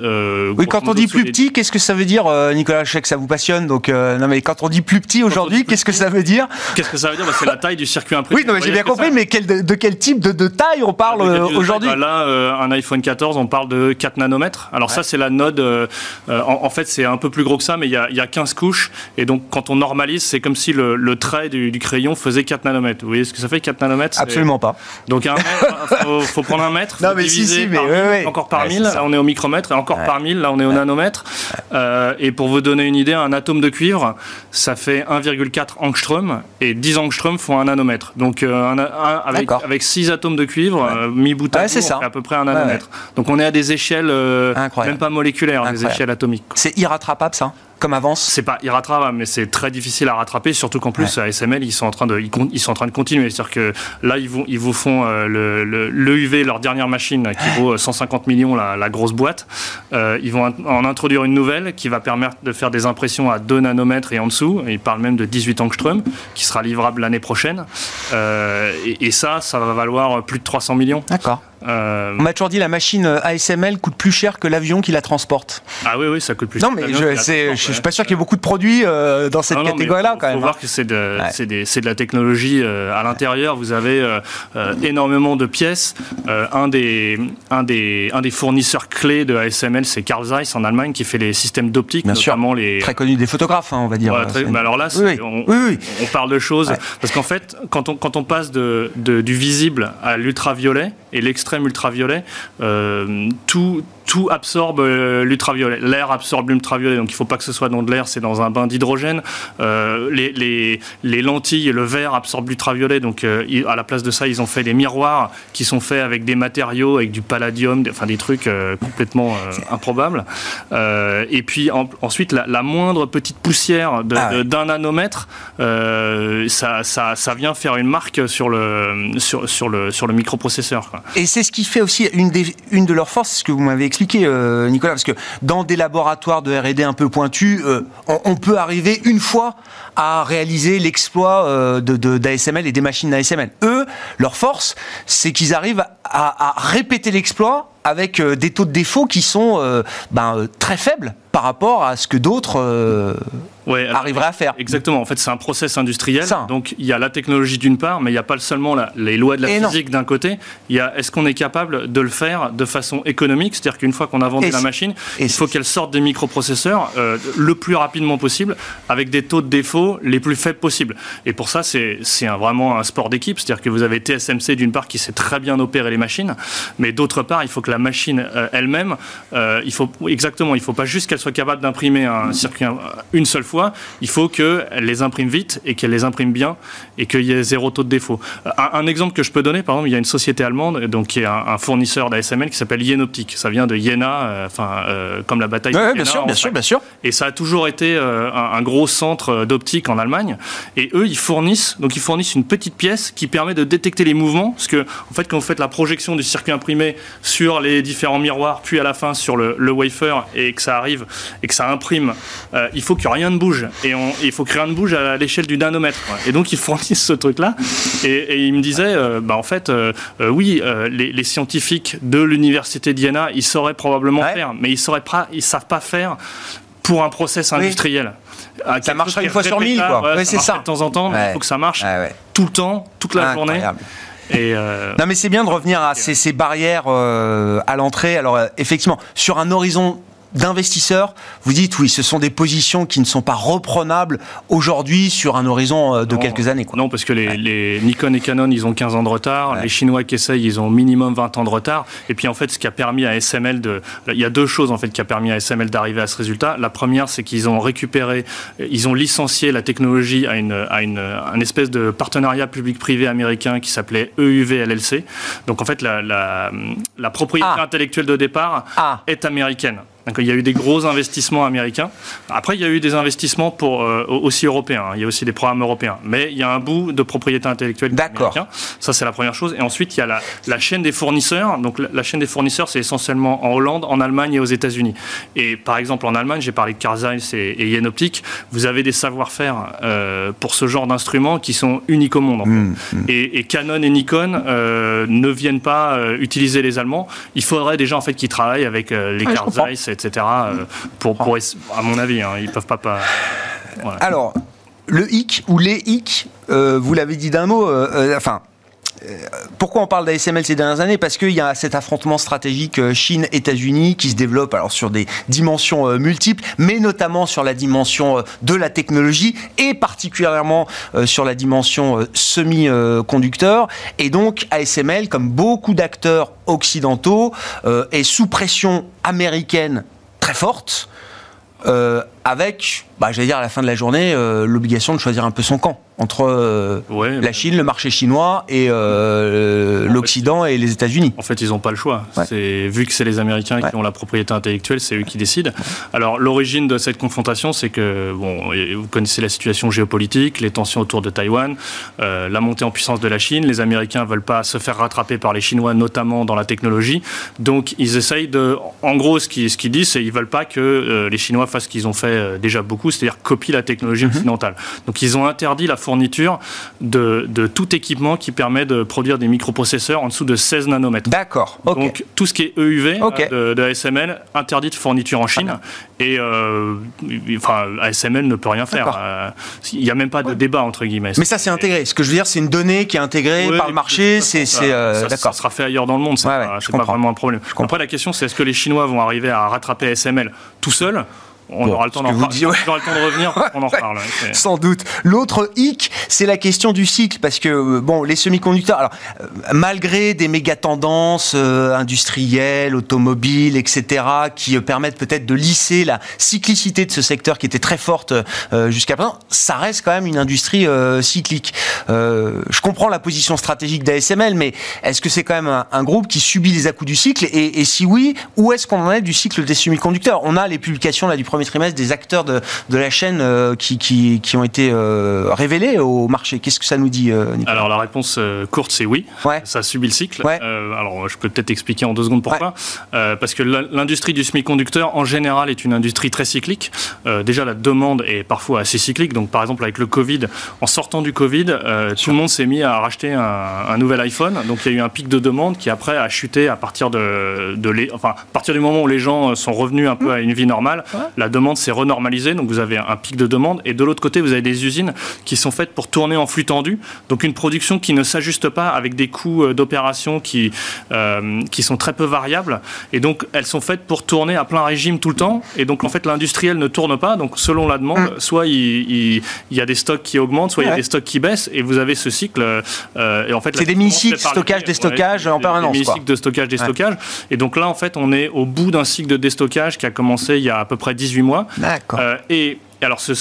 oui, quand on dit plus petit, qu'est-ce que ça veut dire, Nicolas Je sais que ça vous passionne? Donc, non, mais quand on dit plus petit aujourd'hui, qu'est-ce que ça veut dire? Qu'est-ce que ça veut dire? Bah, C'est la taille du circuit imprimé. Oui, non, mais j'ai bien compris, mais de, quel type de, taille on parle aujourd'hui? bah, Là, un iPhone 14, on parle de 4 nanomètres. Alors, ça, c'est la node. En, fait, c'est un peu plus gros que ça, mais il y a, y a 15 couches. Et donc, quand on normalise, c'est comme si le, trait du, du crayon faisait 4 nanomètres. Vous voyez ce que ça fait 4 nanomètres? Absolument pas. Donc il faut, faut, prendre un mètre. Non mais si, si, mais encore par mille, là on est au micromètre, et encore par mille, là on est au nanomètre. Euh, et pour vous donner une idée, un atome de cuivre, ça fait 1,4 angstrom, et 10 angstrom font un nanomètre. Donc euh, avec, avec 6 atomes de cuivre, euh, mis bout à bout, c'est à peu près un nanomètre. Donc on est à des échelles, même pas moléculaires, des échelles atomiques. C'est irrattrapable ça comme avance C'est pas irrattrapable, mais c'est très difficile à rattraper, surtout qu'en plus, à SML, ils sont en train de, ils, sont en train de continuer. C'est-à-dire que là, ils, vont, ils vous font euh, le, le, UV, leur dernière machine, qui vaut 150 euh, millions, la, la grosse boîte. Euh, ils vont en introduire une nouvelle qui va permettre de faire des impressions à 2 nanomètres et en dessous. ils parlent même de 18 angstrom, qui sera livrable l'année prochaine. et, et, ça, ça va valoir plus de 300 millions. D'accord. Euh... On m'a toujours dit la machine ASML coûte plus cher que l'avion qui la transporte. Ah oui, oui, ça coûte plus cher. Non, mais je, ne suis pas sûr qu'il y ait beaucoup de produits euh, dans cette catégorie-là quand même. Il faut voir que c'est de, de, la technologie euh, à l'intérieur. Vous avez euh, énormément de pièces. un, des, un, des, un des fournisseurs clés de ASML, c'est Carl Zeiss en Allemagne qui fait les systèmes d'optique, notamment les. Très connu des photographes, hein, on va dire. mais alors là, on, on, parle de choses. Parce qu'en fait, quand on, quand on passe de, du visible à l'ultraviolet et l'extrême ultraviolet, euh, tout, tout absorbe euh, l'ultraviolet. L'air absorbe l'ultraviolet, donc il ne faut pas que ce soit dans de l'air, c'est dans un bain d'hydrogène. Euh, les, les, les, lentilles et le verre absorbent l'ultraviolet, donc euh, à la place de ça, ils ont fait des miroirs qui sont faits avec des matériaux, avec du palladium, enfin des trucs complètement improbables. et puis ensuite, la, moindre petite poussière ah d'un nanomètre, ça, ça, ça, vient faire une marque sur le, sur, sur le, sur le microprocesseur. Et c'est ce qui fait aussi une, des, une de leurs forces, ce que vous m'avez expliqué euh, Nicolas, parce que dans des laboratoires de R&D un peu pointus, euh, on, peut arriver une fois à réaliser l'exploit euh, d'ASML et des machines d'ASML. Eux, leur force, c'est qu'ils arrivent à, répéter l'exploit avec des taux de défaut qui sont ben, très faibles par rapport à ce que d'autres ouais, arriverait à faire. Exactement. En fait, c'est un process industriel. Donc, il y a la technologie d'une part, mais il n'y a pas seulement les lois de la physique d'un côté. Il y a est-ce qu'on est capable de le faire de façon économique? C'est-à-dire qu'une fois qu'on a vendu la machine, il faut qu'elle sorte des microprocesseurs euh, le plus rapidement possible avec des taux de défaut les plus faibles possibles. Et pour ça, c'est vraiment un sport d'équipe. C'est-à-dire que vous avez TSMC d'une part qui sait très bien opérer les machines, mais d'autre part, il faut que la machine euh, elle-même, euh, il faut exactement, il ne faut pas juste qu'elle soit capable d'imprimer un circuit une seule fois il faut qu'elle les imprime vite et qu'elle les imprime bien et qu'il y ait zéro taux de défaut. Un, exemple que je peux donner, par exemple, il y a une société allemande donc, qui est un, fournisseur d'ASML qui s'appelle Yenoptic. Ça vient de Jena, euh, enfin, euh, comme la bataille de bien sûr, bien sûr, bien sûr. Et ça a toujours été euh, un, gros centre d'optique en Allemagne. Et eux, ils fournissent, donc ils fournissent une petite pièce qui permet de détecter les mouvements. Parce que, en fait, quand vous faites la projection du circuit imprimé sur les différents miroirs, puis à la fin sur le, le wafer et que ça arrive et que ça imprime, il faut que rien ne bouge et, il faut créer un bouge à l'échelle du nanomètre. Et donc ils fournissent ce truc-là. Et, ils me disaient, euh, bah, en fait, euh, euh, oui, les, scientifiques de l'université d'Iéna, ils sauraient probablement faire, mais ils ils savent pas faire pour un process industriel. Ça marche une fois sur mille, quoi. c'est ça. De temps en temps, il faut que ça marche tout le temps, toute la journée. Et Non mais c'est bien de revenir à ces, ces barrières à l'entrée. Alors effectivement, sur un horizon d'investisseurs, vous dites oui, ce sont des positions qui ne sont pas reprenables aujourd'hui sur un horizon euh, de quelques années. Non, parce que les, Nikon et Canon, ils ont 15 ans de retard. Les Chinois qui essayent, ils ont minimum 20 ans de retard. Et puis en fait, ce qui a permis à SML de... Il y a deux choses en fait qui a permis à SML d'arriver à ce résultat. La première, c'est qu'ils ont récupéré, ils ont licencié la technologie à une, à une, un espèce de partenariat public-privé américain qui s'appelait EUV LLC. Donc en fait, la, la, propriété ah. intellectuelle de départ ah. est américaine il y a eu des gros investissements américains. Après, il y a eu des investissements pour, euh, aussi européens. Il y a aussi des programmes européens. Mais il y a un bout de propriété intellectuelle américain. Ça, c'est la première chose. Et ensuite, il y a la, chaîne des fournisseurs. Donc, la, chaîne des fournisseurs, c'est essentiellement en Hollande, en Allemagne et aux États-Unis. Et par exemple, en Allemagne, j'ai parlé de Carl Zeiss et, et Jenoptik. Vous avez des savoir-faire euh, pour ce genre d'instruments qui sont uniques au monde. Mmh, mmh. Et, Canon et Nikon euh, ne viennent pas utiliser les Allemands. Il faudrait des gens en fait qui travaillent avec les ah, etc. Euh, pour, pour, à mon avis, hein, ils peuvent pas. pas Alors, le hic ou les hic, euh, vous l'avez dit d'un mot, euh, enfin, pourquoi on parle d'ASML ces dernières années? Parce qu'il y a cet affrontement stratégique Chine-États-Unis qui se développe alors sur des dimensions multiples, mais notamment sur la dimension de la technologie et particulièrement sur la dimension semi-conducteur. Et donc ASML, comme beaucoup d'acteurs occidentaux, est sous pression américaine très forte. avec, bah, j'allais dire à la fin de la journée, l'obligation de choisir un peu son camp entre euh, la Chine, le marché chinois et euh, l'Occident et les États-Unis. En fait, ils n'ont pas le choix. C'est vu que c'est les Américains qui ont la propriété intellectuelle, c'est eux qui décident. Alors, l'origine de cette confrontation, c'est que bon, vous connaissez la situation géopolitique, les tensions autour de Taïwan, euh, la montée en puissance de la Chine. Les Américains veulent pas se faire rattraper par les Chinois, notamment dans la technologie. Donc, ils essayent de, en gros, ce qu'ils ce disent, c'est qu'ils veulent pas que les Chinois fassent ce qu'ils ont fait déjà beaucoup, c'est-à-dire copient la technologie mhm. occidentale. Donc, ils ont interdit la fourniture de, de, tout équipement qui permet de produire des microprocesseurs en dessous de 16 nanomètres. D'accord. Donc tout ce qui est EUV de, de, ASML, interdit de fourniture en Chine. Et euh, enfin, ASML ne peut rien faire. Euh, il n'y a même pas de débat entre guillemets. Mais ça, c'est intégré. Ce que je veux dire, c'est une donnée qui est intégrée par le marché. C'est, euh, d'accord. Ça sera fait ailleurs dans le monde. C'est pas, vraiment un problème. Après, la question, c'est est-ce que les Chinois vont arriver à rattraper ASML tout seuls on aura le temps d'en de revenir, on en reparle. Sans doute. L'autre hic, c'est la question du cycle, parce que euh, bon, les semi-conducteurs, alors euh, malgré des méga tendances euh, industrielles, automobiles, etc., qui permettent peut-être de lisser la cyclicité de ce secteur qui était très forte jusqu'à présent, ça reste quand même une industrie cyclique. je comprends la position stratégique d'ASML, mais est-ce que c'est quand même un, groupe qui subit les à-coups du cycle? Et, et si oui, où est-ce qu'on en est du cycle des semi-conducteurs? On a les publications là du premier trimestre des acteurs de, de la chaîne euh, qui, qui, qui, ont été euh, révélés au marché. Qu'est-ce que ça nous dit, euh, Nicolas? Alors la réponse courte, c'est oui. Ouais. Ça subit le cycle. Ouais. alors je peux peut-être expliquer en deux secondes pourquoi. parce que l'industrie du semi-conducteur, en général, est une industrie très cyclique. déjà, la demande est parfois assez cyclique. Donc par exemple, avec le Covid, en sortant du Covid, tout le monde s'est mis à racheter un, un, nouvel iPhone. Donc il y a eu un pic de demande qui après a chuté à partir de, de les, enfin, à partir du moment où les gens sont revenus un peu mmh. à une vie normale. La demande s'est renormalisée, donc vous avez un pic de demande, et de l'autre côté, vous avez des usines qui sont faites pour tourner en flux tendu, donc une production qui ne s'ajuste pas avec des coûts euh, d'opération qui, euh, qui sont très peu variables, et donc elles sont faites pour tourner à plein régime tout le temps, et donc en fait l'industriel ne tourne pas, donc selon la demande, mm. soit il, y a des stocks qui augmentent, soit il y a des stocks qui baissent, et vous avez ce cycle. Euh, et en fait, c'est des mini-cycles, stockage, déstockage en permanence. Des mini-cycles de stockage, déstockage, et donc là en fait on est au bout d'un cycle de déstockage qui a commencé il y a à peu près 18 mois. D'accord. Euh, et alors, ce,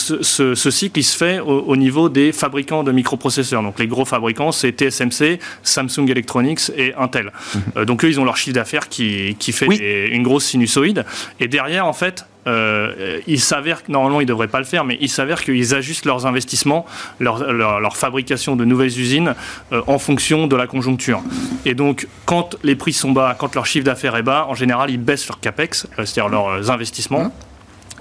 cycle, il se fait au, niveau des fabricants de microprocesseurs. Donc, les gros fabricants, c'est TSMC, Samsung Electronics et Intel. Mhm. Euh, donc, eux, ils ont leur chiffre d'affaires qui, fait une grosse sinusoïde. Et derrière, en fait, euh, il s'avère que normalement ils ne devraient pas le faire, mais il s'avère qu'ils ajustent leurs investissements, leur, fabrication de nouvelles usines en fonction de la conjoncture. Et donc, quand les prix sont bas, quand leur chiffre d'affaires est bas, en général, ils baissent leur capex, c'est-à-dire leurs investissements.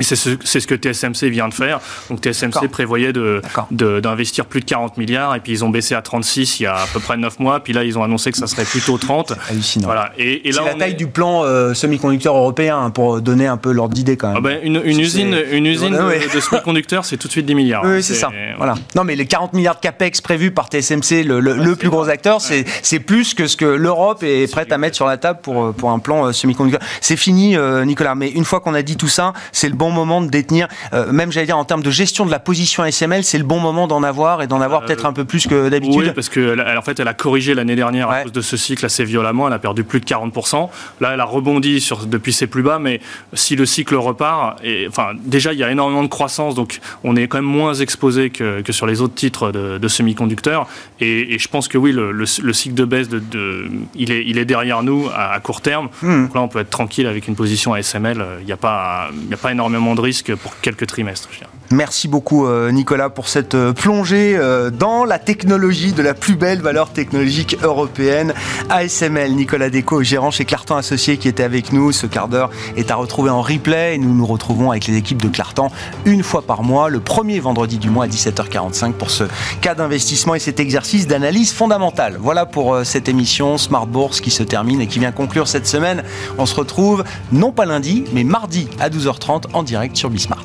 Et c'est ce, ce, que TSMC vient de faire. Donc TSMC prévoyait d'investir de, plus de 40 milliards et puis ils ont baissé à 36 il y a à peu près 9 mois. Puis là, ils ont annoncé que ça serait plutôt 30. Hallucinant. Voilà. Et, c'est la taille du plan euh, semi-conducteur européen hein, pour donner un peu l'ordre d'idée quand même. Ah ben, une, une usine, une usine de, semi-conducteurs, c'est tout de suite 10 milliards. Oui, c'est ça. Voilà. Non, mais les 40 milliards de capex prévus par TSMC, le, le, plus gros acteur, c'est plus que ce que l'Europe est prête à mettre sur la table pour, euh, pour un plan euh, semi-conducteur. C'est fini, Nicolas. Mais une fois qu'on a dit tout ça, c'est le bon moment de détenir, euh, même j'allais dire en termes de gestion de la position ASML, c'est le bon moment d'en avoir et d'en avoir euh, peut-être un peu plus que d'habitude. Oui, parce qu'en en fait, elle a corrigé l'année dernière à cause de ce cycle assez violemment. Elle a perdu plus de 40%. Là, elle a rebondi sur, depuis ses plus bas, mais si le cycle repart, et, enfin, déjà, il y a énormément de croissance, donc on est quand même moins exposé que, que sur les autres titres de, semi-conducteurs. Et, je pense que oui, le, cycle de baisse, de, il, est, il est derrière nous à, court terme. Hmm. Donc là, on peut être tranquille avec une position ASML. Il n'y a, pas, il a pas énormément de risques pour quelques trimestres. Merci beaucoup euh, Nicolas pour cette euh, plongée euh, dans la technologie de la plus belle valeur technologique européenne. ASML, Nicolas Déco, gérant chez Clartan Associé qui était avec nous. Ce quart d'heure est à retrouver en replay et nous nous retrouvons avec les équipes de Clartan une fois par mois, le premier vendredi du mois à 17h45 pour ce cas d'investissement et cet exercice d'analyse fondamentale. Voilà pour cette émission Smart Bourse qui se termine et qui vient conclure cette semaine. On se retrouve non pas lundi mais mardi à 12h30 en direct sur Bismart.